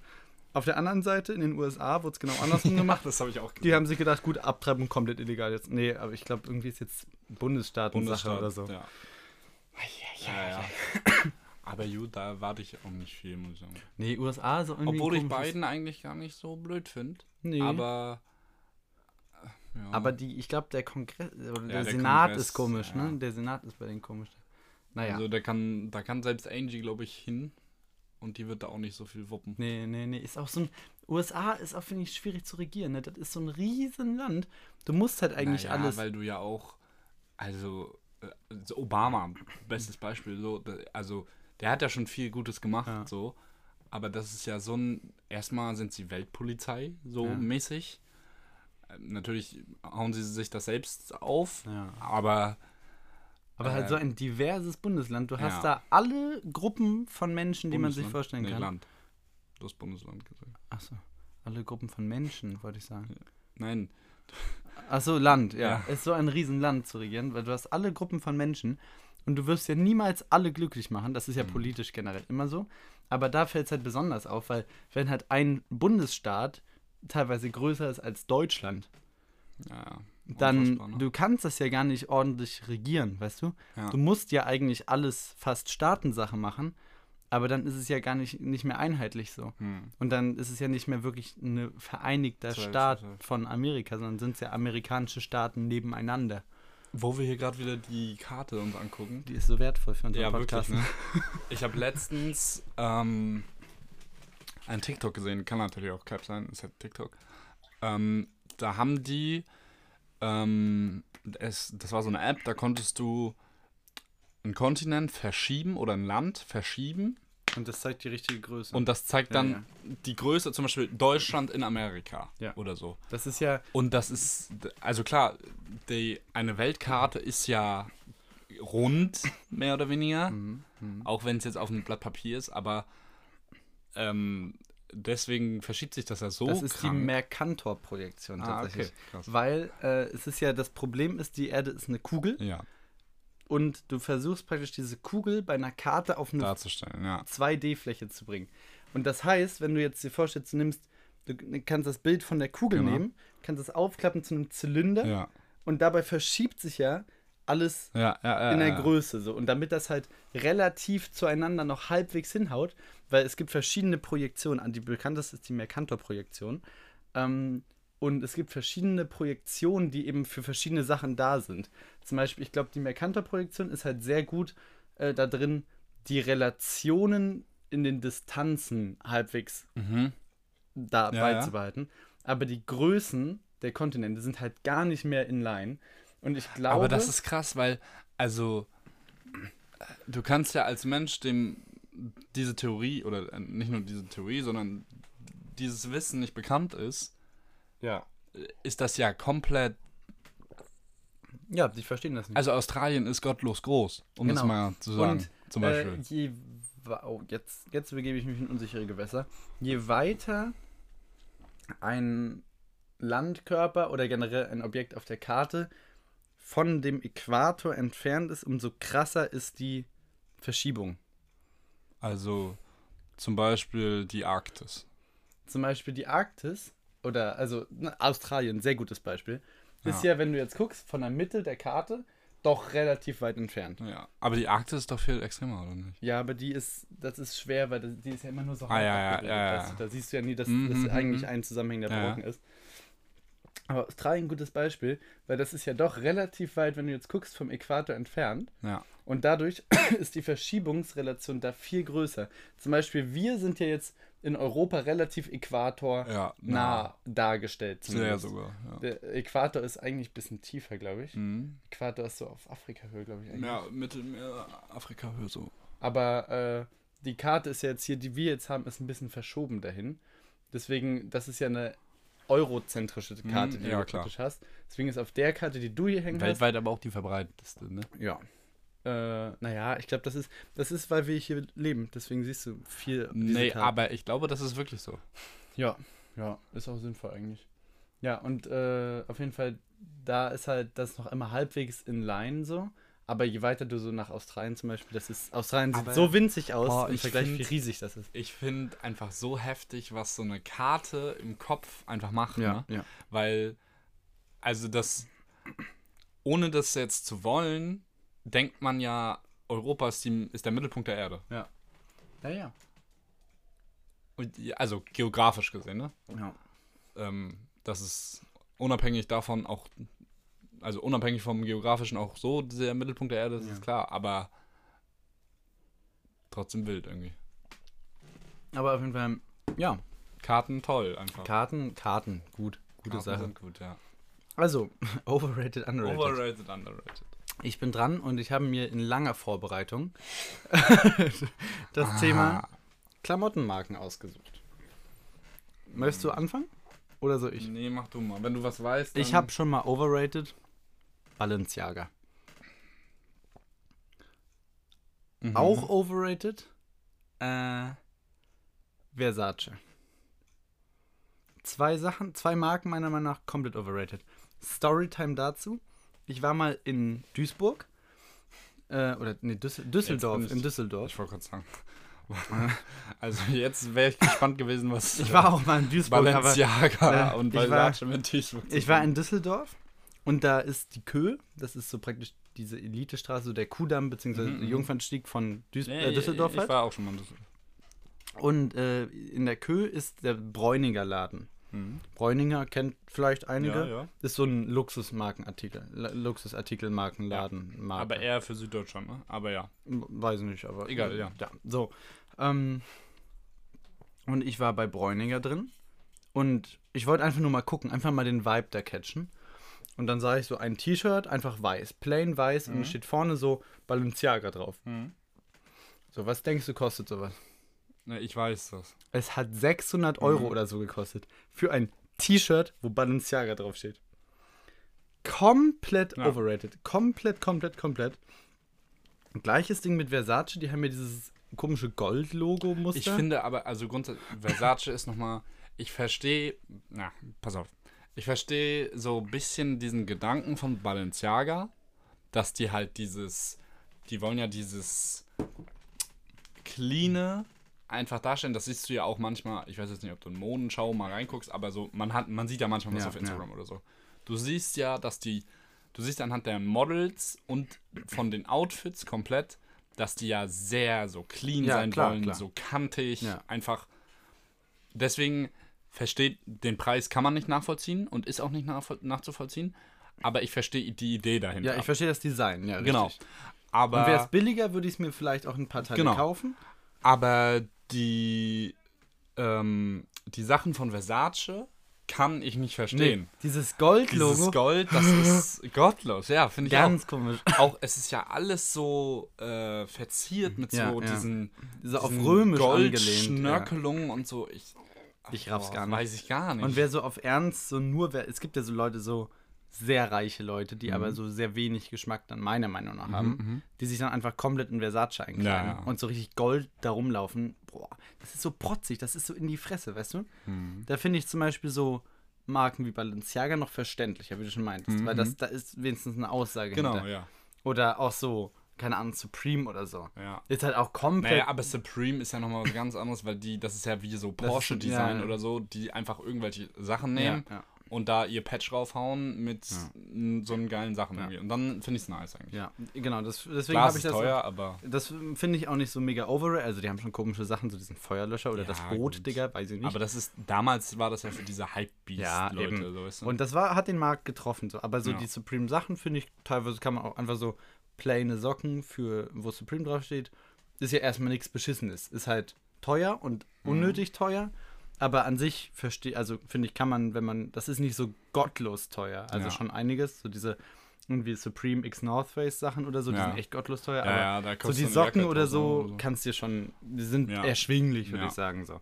Speaker 2: Auf der anderen Seite, in den USA, wurde es genau andersrum [laughs] gemacht.
Speaker 1: das habe ich auch
Speaker 2: Die haben sich gedacht, gut, Abtreibung komplett illegal jetzt. Nee, aber ich glaube, irgendwie ist jetzt Bundesstaatensache oder so.
Speaker 1: Ja. Ja, ja. [laughs] Aber gut, da erwarte ich auch nicht viel, muss ich sagen.
Speaker 2: Nee, USA so irgendwie.
Speaker 1: Obwohl ich Biden eigentlich gar nicht so blöd finde.
Speaker 2: Nee.
Speaker 1: Aber. äh, Ja.
Speaker 2: Aber die, ich glaube, der Kongress oder der,
Speaker 1: der
Speaker 2: Senat
Speaker 1: Kongress,
Speaker 2: ist komisch,
Speaker 1: ja.
Speaker 2: ne? Der Senat ist bei denen komisch. Naja.
Speaker 1: Also da kann, da kann selbst Angie, glaube ich, hin. Und die wird da auch nicht so viel wuppen.
Speaker 2: nee, nee, nee. Ist auch so ein. USA ist auch, finde ich, schwierig zu regieren, ne? Das ist so ein Riesenland. Du musst halt eigentlich
Speaker 1: Naja,
Speaker 2: alles.
Speaker 1: Weil du ja auch, also, äh, so Obama, bestes Beispiel, so, also, der hat ja schon viel Gutes gemacht,
Speaker 2: Ja.
Speaker 1: so. Aber das ist ja so ein, erstmal sind sie Weltpolizei, so
Speaker 2: Ja.
Speaker 1: mäßig. Natürlich hauen sie sich das selbst auf,
Speaker 2: Ja.
Speaker 1: aber
Speaker 2: Aber halt
Speaker 1: äh,
Speaker 2: so ein diverses Bundesland. Du hast da alle Gruppen von Menschen, die man sich
Speaker 1: Bundesland?
Speaker 2: vorstellen
Speaker 1: nee,
Speaker 2: kann.
Speaker 1: Land. Du hast Bundesland gesagt.
Speaker 2: Achso. Alle Gruppen von Menschen, wollte ich sagen.
Speaker 1: Nein,
Speaker 2: Achso, Land, ja.
Speaker 1: Ja.
Speaker 2: Ist so ein Riesenland zu regieren, weil du hast alle Gruppen von Menschen und du wirst ja niemals alle glücklich machen. Das ist ja
Speaker 1: Mhm.
Speaker 2: politisch generell immer so. Aber da fällt es halt besonders auf, weil wenn halt ein Bundesstaat teilweise größer ist als Deutschland,
Speaker 1: ja,
Speaker 2: dann
Speaker 1: ne?
Speaker 2: du kannst das ja gar nicht ordentlich regieren, weißt du?
Speaker 1: Ja.
Speaker 2: Du musst ja eigentlich alles fast Staatensache machen, aber dann ist es ja gar nicht, nicht mehr einheitlich so.
Speaker 1: Hm.
Speaker 2: Und dann ist es ja nicht mehr wirklich ein vereinigter Staat von Amerika, sondern sind es ja amerikanische Staaten nebeneinander.
Speaker 1: Wo wir hier gerade wieder die Karte uns angucken.
Speaker 2: Die ist so wertvoll für unseren
Speaker 1: Ja,
Speaker 2: Podcast.
Speaker 1: wirklich, ne? [laughs] Ich habe letztens ähm, ein TikTok gesehen, kann natürlich auch Cap sein, ist halt TikTok. Ähm, da haben die, ähm, es, das war so eine App, da konntest du einen Kontinent verschieben oder ein Land verschieben
Speaker 2: Und das zeigt die richtige Größe.
Speaker 1: und das zeigt
Speaker 2: Ja,
Speaker 1: dann
Speaker 2: ja.
Speaker 1: die Größe, zum Beispiel Deutschland in Amerika
Speaker 2: Ja.
Speaker 1: oder so.
Speaker 2: das ist ja,
Speaker 1: Und das ist, also klar, die, eine Weltkarte ist ja rund, mehr oder weniger.
Speaker 2: Mhm,
Speaker 1: Auch wenn es jetzt auf einem Blatt Papier ist, aber ähm, deswegen verschiebt sich das ja so.
Speaker 2: das ist
Speaker 1: krank.
Speaker 2: die Mercator-Projektion
Speaker 1: ah,
Speaker 2: tatsächlich.
Speaker 1: okay, krass.
Speaker 2: Weil äh, es ist ja, das Problem ist, die Erde ist eine Kugel
Speaker 1: Ja,
Speaker 2: und du versuchst praktisch diese Kugel bei einer Karte auf eine
Speaker 1: ja.
Speaker 2: 2D-Fläche zu bringen. Und das heißt, wenn du jetzt dir vorstellst, du nimmst, du kannst das Bild von der Kugel
Speaker 1: Genau.
Speaker 2: nehmen, kannst es aufklappen zu einem Zylinder
Speaker 1: Ja,
Speaker 2: und dabei verschiebt sich ja alles
Speaker 1: ja, ja.
Speaker 2: in der. Größe so. Und damit das halt relativ zueinander noch halbwegs hinhaut, weil es gibt verschiedene Projektionen. Die bekannteste ist die Mercator-Projektion. Ähm, und es gibt verschiedene Projektionen, die eben für verschiedene Sachen da sind. Zum Beispiel, ich glaube, die Mercator-Projektion ist halt sehr gut äh, da drin, die Relationen in den Distanzen halbwegs
Speaker 1: Mhm.
Speaker 2: da
Speaker 1: Ja, ja.
Speaker 2: beizubehalten. Aber die Größen der Kontinente sind halt gar nicht mehr in line. Und ich glaube.
Speaker 1: Aber das ist krass, weil, also, du kannst ja als Mensch dem diese Theorie, oder äh, nicht nur diese Theorie, sondern dieses Wissen nicht bekannt ist,
Speaker 2: ja.
Speaker 1: ist das ja komplett
Speaker 2: Ja, die verstehen das nicht.
Speaker 1: Also Australien ist gottlos groß, um das
Speaker 2: Genau.
Speaker 1: mal zu sagen.
Speaker 2: Und,
Speaker 1: zum Beispiel.
Speaker 2: Äh, je, oh, jetzt, jetzt begebe ich mich in unsichere Gewässer. Je weiter ein Landkörper oder generell ein Objekt auf der Karte von dem Äquator entfernt ist, umso krasser ist die Verschiebung.
Speaker 1: Also zum Beispiel die Arktis.
Speaker 2: Zum Beispiel die Arktis oder also ne, Australien, sehr gutes Beispiel, ist
Speaker 1: Ja.
Speaker 2: ja, wenn du jetzt guckst, von der Mitte der Karte doch relativ weit entfernt.
Speaker 1: Ja. Aber die Arktis ist doch viel extremer, oder nicht?
Speaker 2: Ja, aber die ist, das ist schwer, weil die ist ja immer nur so
Speaker 1: Ah, ja, ja, ja,
Speaker 2: weißt du, Da siehst du ja nie, dass
Speaker 1: Mhm,
Speaker 2: das eigentlich
Speaker 1: mhm.
Speaker 2: ein zusammenhängender. Brocken ist. Aber Australien ein gutes Beispiel, weil das ist ja doch relativ weit, wenn du jetzt guckst, vom Äquator entfernt.
Speaker 1: Ja.
Speaker 2: Und dadurch [clears throat] ist die Verschiebungsrelation da viel größer. Zum Beispiel, wir sind ja jetzt in Europa relativ äquatornah
Speaker 1: Ja,
Speaker 2: nah dargestellt.
Speaker 1: Sehr
Speaker 2: zumindest.
Speaker 1: sogar. Ja.
Speaker 2: Der Äquator ist eigentlich ein bisschen tiefer, glaube ich.
Speaker 1: Mhm.
Speaker 2: Äquator ist so auf Afrika-Höhe, glaube ich. Eigentlich.
Speaker 1: Ja, Mittelmeer, Afrika, Höhe so.
Speaker 2: Aber äh, die Karte ist jetzt hier, die wir jetzt haben, ist ein bisschen verschoben dahin. Deswegen, das ist ja eine eurozentrische Karte,
Speaker 1: Mhm,
Speaker 2: die
Speaker 1: ja,
Speaker 2: du
Speaker 1: klar.
Speaker 2: praktisch hast. Deswegen ist auf der Karte, die du hier hängen
Speaker 1: Weltweit aber auch die verbreitetste, ne?
Speaker 2: hast. Ja. Äh, naja, ich glaube, das ist, das ist, weil wir hier leben. Deswegen siehst du viel.
Speaker 1: Nee,
Speaker 2: Karte.
Speaker 1: aber ich glaube, das ist wirklich so.
Speaker 2: Ja, ja, ist auch sinnvoll eigentlich. Ja, und äh, auf jeden Fall, da ist halt das noch immer halbwegs in line so. Aber je weiter du so nach Australien zum Beispiel, das ist, Australien sieht
Speaker 1: Aber-
Speaker 2: so winzig aus
Speaker 1: Oh,
Speaker 2: im
Speaker 1: ich
Speaker 2: Vergleich,
Speaker 1: find-
Speaker 2: wie riesig das ist.
Speaker 1: Ich finde einfach so heftig, was so eine Karte im Kopf einfach macht, ne?
Speaker 2: ja.
Speaker 1: Weil, also das, ohne das jetzt zu wollen, denkt man ja, Europa ist, die, ist der Mittelpunkt der Erde.
Speaker 2: Ja, ja.
Speaker 1: Und, die- also geografisch gesehen, ne?
Speaker 2: ja.
Speaker 1: Ähm, das ist unabhängig davon auch, also unabhängig vom geografischen auch so der Mittelpunkt der Erde, das
Speaker 2: Ja.
Speaker 1: ist klar, aber trotzdem wild irgendwie.
Speaker 2: Aber auf jeden Fall, ja,
Speaker 1: Karten toll einfach.
Speaker 2: Karten, Karten, gut, gute
Speaker 1: Karten
Speaker 2: Sache.
Speaker 1: gut, ja.
Speaker 2: Also, [laughs] overrated, underrated.
Speaker 1: Overrated, underrated.
Speaker 2: Ich bin dran und ich habe mir in langer Vorbereitung [laughs] das Thema Klamottenmarken ausgesucht. Möchtest du anfangen? Oder soll ich?
Speaker 1: Nee, mach du mal. Wenn du was weißt,
Speaker 2: Ich
Speaker 1: dann-
Speaker 2: habe schon mal overrated Balenciaga.
Speaker 1: Mhm.
Speaker 2: Auch overrated äh, Versace. Zwei Sachen, zwei Marken meiner Meinung nach komplett overrated. Storytime dazu. Ich war mal in Duisburg. Äh, oder nee, Düssel Düsseldorf,
Speaker 1: ich-
Speaker 2: in Düsseldorf.
Speaker 1: Ich wollte gerade sagen. [laughs] also jetzt wäre ich gespannt gewesen, was
Speaker 2: Ich war auch mal in Duisburg, aber
Speaker 1: Balenciaga
Speaker 2: äh,
Speaker 1: und
Speaker 2: ich war-
Speaker 1: Versace mit Duisburg.
Speaker 2: ich war in Düsseldorf und da ist die Kö, das ist so praktisch diese Elitestraße, so der Kudamm bzw.
Speaker 1: Mhm, mhm.
Speaker 2: Jungfernstieg von Duis
Speaker 1: nee,
Speaker 2: äh, Düsseldorf
Speaker 1: Ich
Speaker 2: halt.
Speaker 1: war auch schon mal in Düsseldorf.
Speaker 2: Und äh, in der Kö ist der Bräuninger Laden.
Speaker 1: Mhm.
Speaker 2: Bräuninger kennt vielleicht einige.
Speaker 1: Ja, ja.
Speaker 2: Ist so ein Luxusmarkenartikel, La- Luxusartikelmarkenladen. Marke.
Speaker 1: Aber eher für Süddeutschland, ne? Aber ja.
Speaker 2: Weiß nicht, aber.
Speaker 1: Egal, ja.
Speaker 2: Ja, so. Ähm, und ich war bei Bräuninger drin. Und ich wollte einfach nur mal gucken, einfach mal den Vibe da catchen. Und dann sah ich so ein T-Shirt, einfach weiß, plain weiß, und
Speaker 1: Mhm.
Speaker 2: es steht vorne so Balenciaga drauf.
Speaker 1: Mhm.
Speaker 2: So, was denkst du, kostet sowas?
Speaker 1: Ne, ich weiß das.
Speaker 2: Es hat 600 Euro
Speaker 1: Mhm.
Speaker 2: oder so gekostet. Für ein T-Shirt, wo Balenciaga draufsteht. Komplett
Speaker 1: Ja.
Speaker 2: overrated. Komplett, komplett, komplett. Gleiches Ding mit Versace, die haben ja dieses komische Gold-Logo-Muster.
Speaker 1: Ich finde aber, also grundsätzlich, Versace ist nochmal, ich verstehe, na, pass auf. Ich verstehe so ein bisschen diesen Gedanken von Balenciaga, dass die halt dieses, die wollen ja dieses cleane einfach darstellen. Das siehst du ja auch manchmal, ich weiß jetzt nicht, ob du in Modenschau mal reinguckst, aber so, man hat, man sieht ja manchmal was
Speaker 2: Ja,
Speaker 1: auf Instagram oder so. Du siehst ja, dass die, du siehst anhand der Models und von den Outfits komplett, dass die ja sehr so clean
Speaker 2: Ja,
Speaker 1: sein
Speaker 2: klar,
Speaker 1: wollen,
Speaker 2: klar.
Speaker 1: so kantig,
Speaker 2: Ja.
Speaker 1: einfach. Deswegen versteht, den Preis kann man nicht nachvollziehen und ist auch nicht nachzuvollziehen, aber ich verstehe die Idee dahinter.
Speaker 2: ja, ich verstehe das Design, ja,
Speaker 1: Genau.
Speaker 2: richtig.
Speaker 1: Aber,
Speaker 2: Und wäre es billiger, würde ich es mir vielleicht auch in ein paar Teile
Speaker 1: Genau.
Speaker 2: kaufen.
Speaker 1: aber die, ähm, die Sachen von Versace kann ich nicht verstehen.
Speaker 2: dieses Gold-Logo,
Speaker 1: Dieses Gold, das ist [laughs] gottlos, ja, finde ich auch.
Speaker 2: ganz komisch.
Speaker 1: auch, es ist ja alles so äh, verziert mit
Speaker 2: Ja,
Speaker 1: so
Speaker 2: ja.
Speaker 1: diesen,
Speaker 2: So auf römisch angelehnt. Ja.
Speaker 1: Goldschnörkelungen und so. Ich,
Speaker 2: Ich raff's
Speaker 1: boah,
Speaker 2: gar nicht.
Speaker 1: Weiß ich gar nicht.
Speaker 2: Und wer so auf Ernst so nur, wer, es gibt ja so Leute, so sehr reiche Leute, die aber so sehr wenig Geschmack dann meiner Meinung nach haben, die sich dann einfach komplett in Versace einkleiden
Speaker 1: Ja, ja.
Speaker 2: und so richtig Gold da rumlaufen. Boah, das ist so protzig, das ist so in die Fresse, weißt du?
Speaker 1: Mhm.
Speaker 2: Da finde ich zum Beispiel so Marken wie Balenciaga noch verständlicher, wie du schon meintest, weil das, da ist wenigstens eine Aussage
Speaker 1: genau,
Speaker 2: hinter.
Speaker 1: ja.
Speaker 2: Oder auch so, keine Ahnung, Supreme oder so.
Speaker 1: ja.
Speaker 2: Ist halt auch komplett.
Speaker 1: Naja, aber Supreme ist ja nochmal was ganz anderes, weil die, das ist ja wie so Porsche-Design
Speaker 2: ja.
Speaker 1: oder so, die einfach irgendwelche Sachen
Speaker 2: ja,
Speaker 1: nehmen
Speaker 2: ja.
Speaker 1: Und da ihr Patch raufhauen mit
Speaker 2: Ja.
Speaker 1: so einen geilen Sachen
Speaker 2: Ja.
Speaker 1: irgendwie. Und dann finde ich es nice eigentlich.
Speaker 2: ja, genau, das, deswegen habe ich das.
Speaker 1: teuer, aber
Speaker 2: Das finde ich auch nicht so mega over. Also die haben schon komische Sachen, so diesen Feuerlöscher oder
Speaker 1: Ja,
Speaker 2: das Boot,
Speaker 1: gut.
Speaker 2: Digga, weiß ich nicht.
Speaker 1: aber das ist, damals war das ja für diese Hype-Beast-Leute, so weißt du?
Speaker 2: und das war, hat den Markt getroffen. So. Aber so die Supreme-Sachen finde ich teilweise kann man auch einfach so plane Socken für, wo Supreme draufsteht, ist ja erstmal nichts Beschissenes. Ist halt teuer und
Speaker 1: Mhm.
Speaker 2: unnötig teuer. Aber an sich verstehe, also finde ich, kann man, wenn man, das ist nicht so gottlos teuer. Also
Speaker 1: Ja.
Speaker 2: schon einiges. So diese irgendwie Supreme X North Face Sachen oder so, die
Speaker 1: Ja.
Speaker 2: sind echt gottlos teuer.
Speaker 1: Ja,
Speaker 2: aber so die Socken oder
Speaker 1: 1000
Speaker 2: so
Speaker 1: Euro
Speaker 2: kannst du schon, die sind erschwinglich, würde ich sagen so.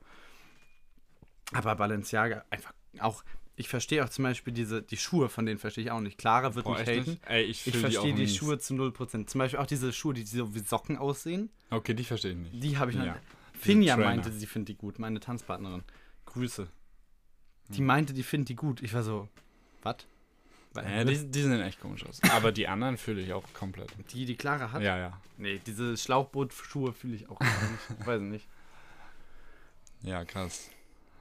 Speaker 2: Aber Balenciaga einfach auch, ich verstehe auch zum Beispiel diese, die Schuhe, von denen verstehe ich auch nicht. Clara wird
Speaker 1: Boah,
Speaker 2: mich haten.
Speaker 1: Ey, ich,
Speaker 2: Ich verstehe die,
Speaker 1: nicht.
Speaker 2: Schuhe zu 0%. Zum Beispiel auch diese Schuhe, die so wie Socken aussehen.
Speaker 1: Okay, die verstehe ich nicht.
Speaker 2: Die habe ich noch.
Speaker 1: Ja.
Speaker 2: Finja meinte, sie findet die gut, meine Tanzpartnerin. Grüße. Die meinte, die findet die gut. Ich war so, was?
Speaker 1: Ja, die, die sehen echt komisch aus. Aber die anderen fühle ich auch komplett.
Speaker 2: die, die Clara hat?
Speaker 1: Ja, ja.
Speaker 2: Nee, diese Schlauchbootschuhe fühle ich auch gar nicht. [laughs] Weiß nicht.
Speaker 1: Ja, krass.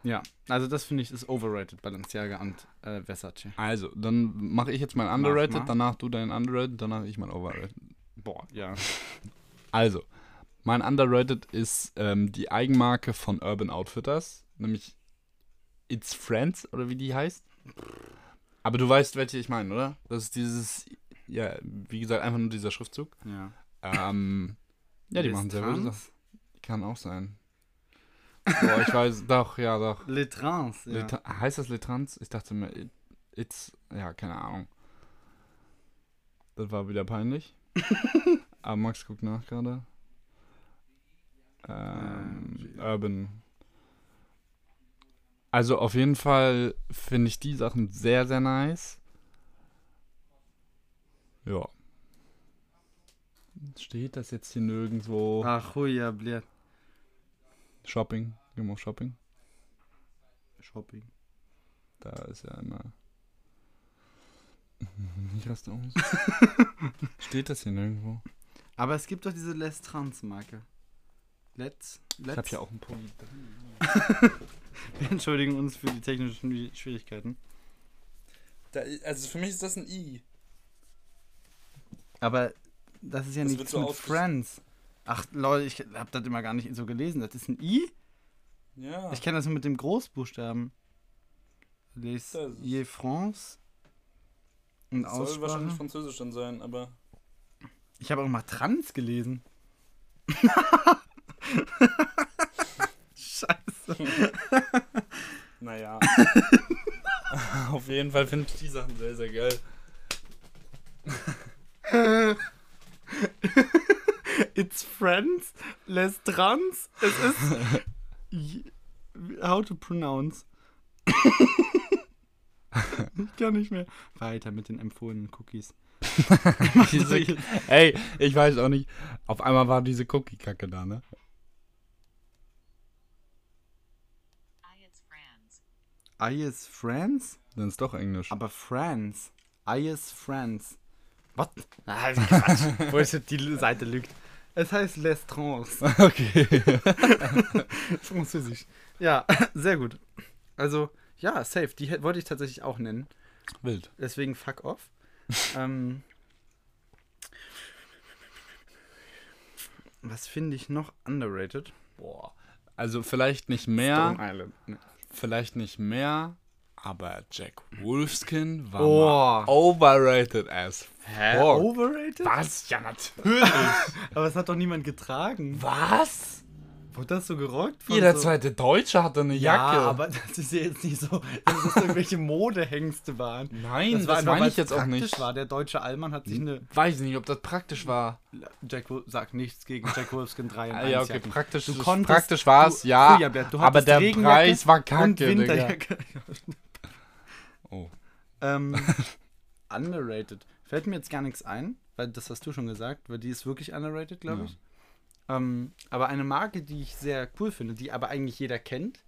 Speaker 2: Ja, also das finde ich ist overrated, Balenciaga und äh, Versace.
Speaker 1: Also, dann mache ich jetzt mein Underrated, danach du dein Underrated, danach ich mein Overrated.
Speaker 2: Boah, ja. [laughs]
Speaker 1: Also, mein Underrated ist ähm, die Eigenmarke von Urban Outfitters, nämlich It's Friends oder wie die heißt. Aber du weißt, welche ich meine, oder? Das ist dieses, ja, wie gesagt, einfach nur dieser Schriftzug.
Speaker 2: Ja,
Speaker 1: Ähm, ja, die machen sehr gute? Sachen. Kann auch sein. Boah, ich weiß, [laughs] doch, ja, doch.
Speaker 2: Le Trans, ja.
Speaker 1: Letra- heißt das Letrans? Ich dachte mir, it, it's, ja, keine Ahnung. Das war wieder peinlich. [laughs] Aber Max guckt nach gerade. Ähm,
Speaker 2: Äh,
Speaker 1: Urban. Also auf jeden Fall finde ich die Sachen sehr, sehr nice. Ja. Steht das jetzt hier nirgendwo?
Speaker 2: Ach, ja, blöd.
Speaker 1: Shopping. Gehen wir auf Shopping.
Speaker 2: Shopping.
Speaker 1: Da ist ja immer. Ich raste aus. Steht das hier nirgendwo?
Speaker 2: Aber es gibt doch diese Les Trans Marke. Let's,
Speaker 1: Ich
Speaker 2: let's.
Speaker 1: hab hier auch einen Pulli. [laughs]
Speaker 2: Wir entschuldigen uns für die technischen Schwi- Schwierigkeiten.
Speaker 1: also für mich ist das ein I.
Speaker 2: Aber das ist ja
Speaker 1: Das
Speaker 2: nichts
Speaker 1: so
Speaker 2: mit Friends. Ach, Leute, ich hab das immer gar nicht so gelesen. Das ist ein I?
Speaker 1: Ja.
Speaker 2: Ich kenne das nur mit dem Großbuchstaben. Les Je France. Und
Speaker 1: soll wahrscheinlich
Speaker 2: Aussprache.
Speaker 1: französisch dann sein, aber.
Speaker 2: Ich habe auch mal Trans gelesen. [laughs] Scheiße.
Speaker 1: Naja. Auf jeden Fall finde ich die Sachen sehr, sehr geil.
Speaker 2: It's Friends. Les Trans. Es ist. How to pronounce. ich kann nicht mehr. Weiter mit den empfohlenen Cookies. [laughs]
Speaker 1: diese, ey, ich weiß auch nicht. Auf einmal war diese Cookie-Kacke da, ne?
Speaker 3: I it's Franz.
Speaker 2: I is France?
Speaker 1: Dann ist doch Englisch.
Speaker 2: Aber France. I is France. Was? Ah, Quatsch. [laughs] Wo ist die Seite lügt? Es heißt Les Trans. [laughs]
Speaker 1: okay. [laughs]
Speaker 2: Französisch. Ja, sehr gut. Also, ja, safe. Die wollte ich tatsächlich auch nennen.
Speaker 1: Wild.
Speaker 2: Deswegen fuck off. ähm, was finde ich noch underrated?
Speaker 1: Boah. Also vielleicht nicht mehr,
Speaker 2: Stone Island. Ne.
Speaker 1: Vielleicht nicht mehr, aber Jack Wolfskin war
Speaker 2: Oh.
Speaker 1: mal overrated as
Speaker 2: Hä?
Speaker 1: fuck.
Speaker 2: Overrated?
Speaker 1: Was? Ja, natürlich. [laughs]
Speaker 2: Aber es hat doch niemand getragen.
Speaker 1: Was?
Speaker 2: Wurde das so gerockt? von
Speaker 1: Jeder
Speaker 2: so
Speaker 1: zweite Deutsche hatte eine Jacke.
Speaker 2: Ja, aber das ist ja jetzt nicht so, dass es irgendwelche Modehengste waren.
Speaker 1: Nein, das,
Speaker 2: war einfach,
Speaker 1: meine ich jetzt auch
Speaker 2: praktisch
Speaker 1: nicht.
Speaker 2: war. Der deutsche Allmann hat sich eine.
Speaker 1: Weiß nicht, ob das praktisch war.
Speaker 2: Jack Wolf sagt nichts gegen Jack Wolfskin 3 und
Speaker 1: Ah,
Speaker 2: 1
Speaker 1: ja, okay,
Speaker 2: Jacken.
Speaker 1: praktisch,
Speaker 2: Du
Speaker 1: das-
Speaker 2: konntest-
Speaker 1: praktisch war es, ja.
Speaker 2: Du
Speaker 1: aber der
Speaker 2: Regenjacke
Speaker 1: Preis war kacke,
Speaker 2: und
Speaker 1: Digga. [laughs] Oh.
Speaker 2: ähm, underrated. Fällt mir jetzt gar nichts ein, weil das hast du schon gesagt, weil die ist wirklich underrated, glaube
Speaker 1: Ja.
Speaker 2: ich. Ähm, aber eine Marke, die ich sehr cool finde, die aber eigentlich jeder kennt.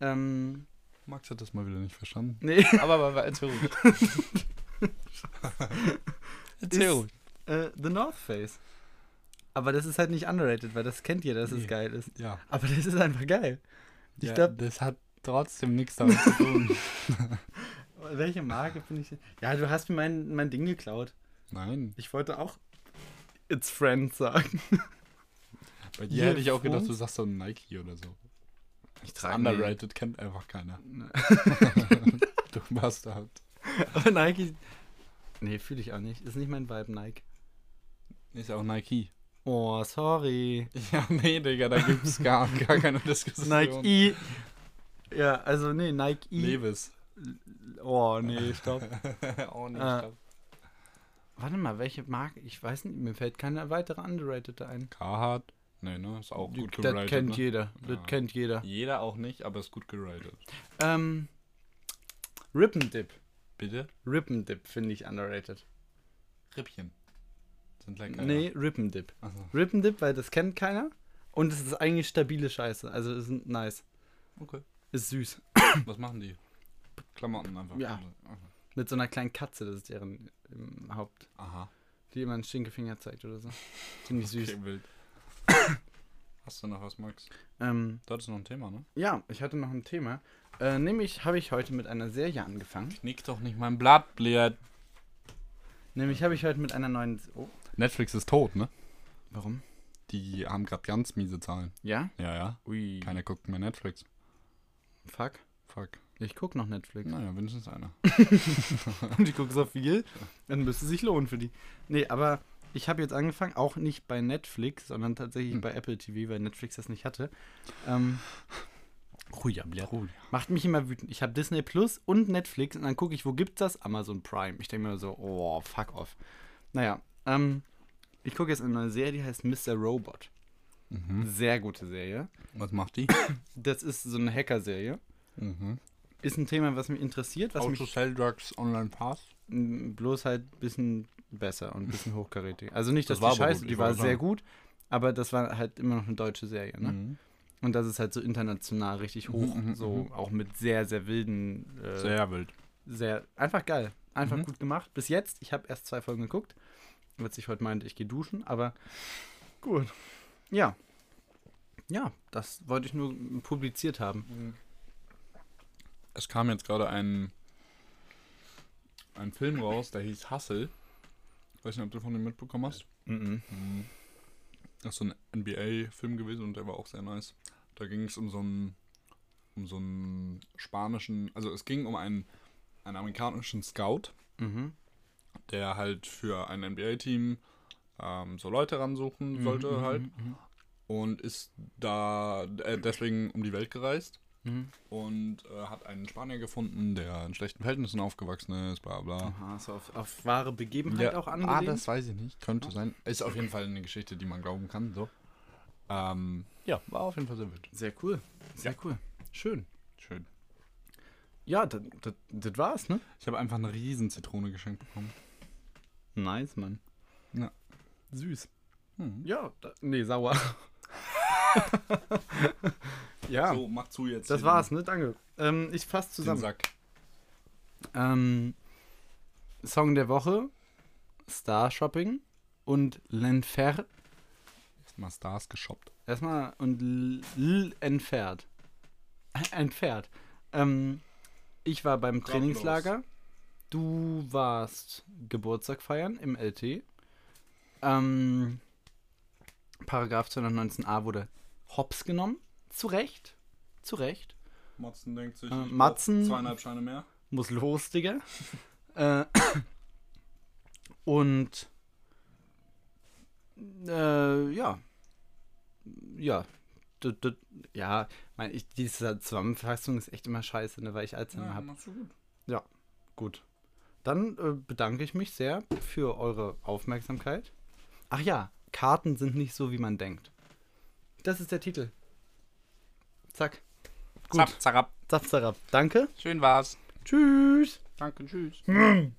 Speaker 2: Ähm,
Speaker 1: Max hat das mal wieder nicht verstanden.
Speaker 2: nee, [laughs]
Speaker 1: Aber, aber, aber erzähl ruhig. [laughs] erzähl ruhig.
Speaker 2: äh, The North Face. Aber das ist halt nicht underrated, weil das kennt jeder, dass es
Speaker 1: Nee.
Speaker 2: geil ist.
Speaker 1: Ja.
Speaker 2: Aber das ist einfach geil. Ich
Speaker 1: ja
Speaker 2: glaube,
Speaker 1: das hat trotzdem nichts damit zu tun. [laughs]
Speaker 2: welche Marke finde ich. Ja, du hast mir mein, mein Ding geklaut.
Speaker 1: Nein.
Speaker 2: Ich wollte auch It's Friends sagen.
Speaker 1: Bei dir hätte ich auch gedacht, du sagst so ein Nike oder so.
Speaker 2: Ich
Speaker 1: Das Underrated kennt einfach keiner.
Speaker 2: Nee. [laughs]
Speaker 1: du Bastard.
Speaker 2: Aber Nike. Nee, fühle ich auch nicht. Ist nicht mein Vibe, Nike.
Speaker 1: Ist auch Nike.
Speaker 2: Oh, sorry. [laughs]
Speaker 1: Ja, nee, Digga, da gibt's gar, gar keine Diskussion.
Speaker 2: Nike. Ja, also nee, Nike.
Speaker 1: Levis.
Speaker 2: Oh, nee, stopp. [laughs]
Speaker 1: oh, nee,
Speaker 2: Äh,
Speaker 1: stopp.
Speaker 2: Warte mal, welche Marke? Ich weiß nicht, mir fällt keine weitere underrated ein.
Speaker 1: Carhartt? Nee, ne? Ist auch gut
Speaker 2: das
Speaker 1: geratet.
Speaker 2: kennt
Speaker 1: ne?
Speaker 2: jeder. Das
Speaker 1: Ja.
Speaker 2: kennt jeder.
Speaker 1: Jeder auch nicht, aber ist gut geratet.
Speaker 2: Ähm, Rippendip.
Speaker 1: Bitte?
Speaker 2: Rippendip finde ich underrated.
Speaker 1: Rippchen. Sind lecker.
Speaker 2: Nee, Rippendip.
Speaker 1: Achso.
Speaker 2: Rippendip, weil das kennt keiner. Und es ist eigentlich stabile Scheiße. Also es ist nice.
Speaker 1: Okay.
Speaker 2: Ist süß. [coughs]
Speaker 1: Was machen die? Klamotten einfach.
Speaker 2: Ja.
Speaker 1: Aha.
Speaker 2: Mit so einer kleinen Katze, das ist deren im Haupt.
Speaker 1: Aha.
Speaker 2: Die immer einen Stinkefinger zeigt oder so. [laughs] Ziemlich süß.
Speaker 1: Okay, wild. Hast du noch was, Max?
Speaker 2: Ähm,
Speaker 1: Du hattest noch ein Thema, ne?
Speaker 2: ja, ich hatte noch ein Thema. Äh, nämlich habe ich heute mit einer Serie angefangen.
Speaker 1: Knick doch nicht mein Blatt, blöd.
Speaker 2: Nämlich habe ich heute mit einer neuen. Oh,
Speaker 1: Netflix ist tot, ne?
Speaker 2: warum?
Speaker 1: Die haben gerade ganz miese Zahlen.
Speaker 2: Ja?
Speaker 1: Ja, ja.
Speaker 2: Ui.
Speaker 1: Keiner guckt mehr Netflix.
Speaker 2: Fuck.
Speaker 1: Fuck.
Speaker 2: Ich gucke noch Netflix.
Speaker 1: Naja, wenigstens einer. [laughs]
Speaker 2: Und ich gucke so viel, dann müsste es sich lohnen für die. Nee, aber ich habe jetzt angefangen, auch nicht bei Netflix, sondern tatsächlich
Speaker 1: Hm.
Speaker 2: bei Apple TV, weil Netflix das nicht hatte. Ähm.
Speaker 1: Oh,
Speaker 2: Macht mich immer wütend. Ich habe Disney Plus und Netflix und dann gucke ich, wo gibt's das? Amazon Prime. Ich denke mir so, oh, fuck off. Naja, ähm, ich gucke jetzt eine neue Serie, die heißt Mr. Robot.
Speaker 1: Mhm.
Speaker 2: Sehr gute Serie.
Speaker 1: Was macht die?
Speaker 2: Das ist so eine Hacker-Serie.
Speaker 1: mhm.
Speaker 2: Ist ein Thema, was mich interessiert, was mich
Speaker 1: Auto Sell Drugs Online Pass.
Speaker 2: Bloß halt ein bisschen besser und ein bisschen [laughs] hochkarätig. Also nicht, dass
Speaker 1: Das war
Speaker 2: die scheiße, die war
Speaker 1: wollte
Speaker 2: sehr gut, aber das war halt immer noch eine deutsche Serie, ne?
Speaker 1: Mhm.
Speaker 2: Und das ist halt so international richtig hoch,
Speaker 1: Mhm, mhm,
Speaker 2: so
Speaker 1: mhm.
Speaker 2: auch mit sehr, sehr wilden, äh,
Speaker 1: Sehr wild.
Speaker 2: sehr, einfach geil, einfach
Speaker 1: Mhm.
Speaker 2: gut gemacht. Bis jetzt, ich habe erst zwei Folgen geguckt, ich heute meinte, ich gehe duschen, aber gut. Ja. Ja, das wollte ich nur publiziert haben.
Speaker 1: Es kam jetzt gerade ein, ein Film raus, der hieß Hustle. Weiß nicht, ob du von dem mitbekommen hast.
Speaker 2: Mhm.
Speaker 1: Mhm. Das ist so ein NBA-Film gewesen und der war auch sehr nice. Da ging es um so einen, um so einen spanischen, also es ging um einen, einen amerikanischen Scout,
Speaker 2: Mhm.
Speaker 1: der halt für ein NBA-Team ähm, so Leute ransuchen sollte
Speaker 2: Mhm,
Speaker 1: halt
Speaker 2: mhm,
Speaker 1: und ist da äh, deswegen um die Welt gereist
Speaker 2: mhm.
Speaker 1: und äh, hat einen Spanier gefunden, der in schlechten Verhältnissen aufgewachsen ist, bla bla.
Speaker 2: Aha, so auf, auf wahre Begebenheit auch angelehnt.
Speaker 1: ah, das weiß ich nicht. Könnte sein. Ist auf jeden Fall eine Geschichte, die man glauben kann. So. Ähm, ja, war auf jeden Fall sehr wild.
Speaker 2: Sehr cool. Sehr cool. Schön.
Speaker 1: Schön.
Speaker 2: Ja, das war's, ne?
Speaker 1: Ich habe einfach eine riesen Zitrone geschenkt bekommen.
Speaker 2: Nice, Mann.
Speaker 1: Ja.
Speaker 2: Süß.
Speaker 1: Hm.
Speaker 2: Ja, da, nee, sauer. [laughs] ja,
Speaker 1: So, mach zu jetzt.
Speaker 2: das war's, ne? Danke. Ähm, ich fasse
Speaker 1: Den, den
Speaker 2: zusammen.
Speaker 1: Sack.
Speaker 2: Ähm, Song der Woche, Star Shopping und L'Enfer.
Speaker 1: Mal Stars geshoppt.
Speaker 2: Erstmal und L, L entfernt. [laughs] Entfernt. Ähm, ich war beim
Speaker 1: Grablos.
Speaker 2: Trainingslager. Du warst Geburtstag feiern im LT. Ähm, Paragraph 219a wurde hops genommen. Zu Recht. Zu Recht.
Speaker 1: Matzen denkt sich,
Speaker 2: Äh, Matzen-
Speaker 1: zweieinhalb Scheine mehr.
Speaker 2: Muss los, Digga. [laughs] äh, und äh, ja. Ja. D -d ja, mein, ich, diese Zusammenfassung ist echt immer scheiße, ne, weil ich Alzheimer
Speaker 1: Ja,
Speaker 2: habe.
Speaker 1: gut.
Speaker 2: Gut. Dann äh, bedanke ich mich sehr für eure Aufmerksamkeit. Ach ja, Karten sind nicht so, wie man denkt. Das ist der Titel. Zack. Gut.
Speaker 1: Zap, zarab.
Speaker 2: Zap, zarab. Danke.
Speaker 1: Schön war's.
Speaker 2: Tschüss.
Speaker 1: Danke, tschüss. [laughs]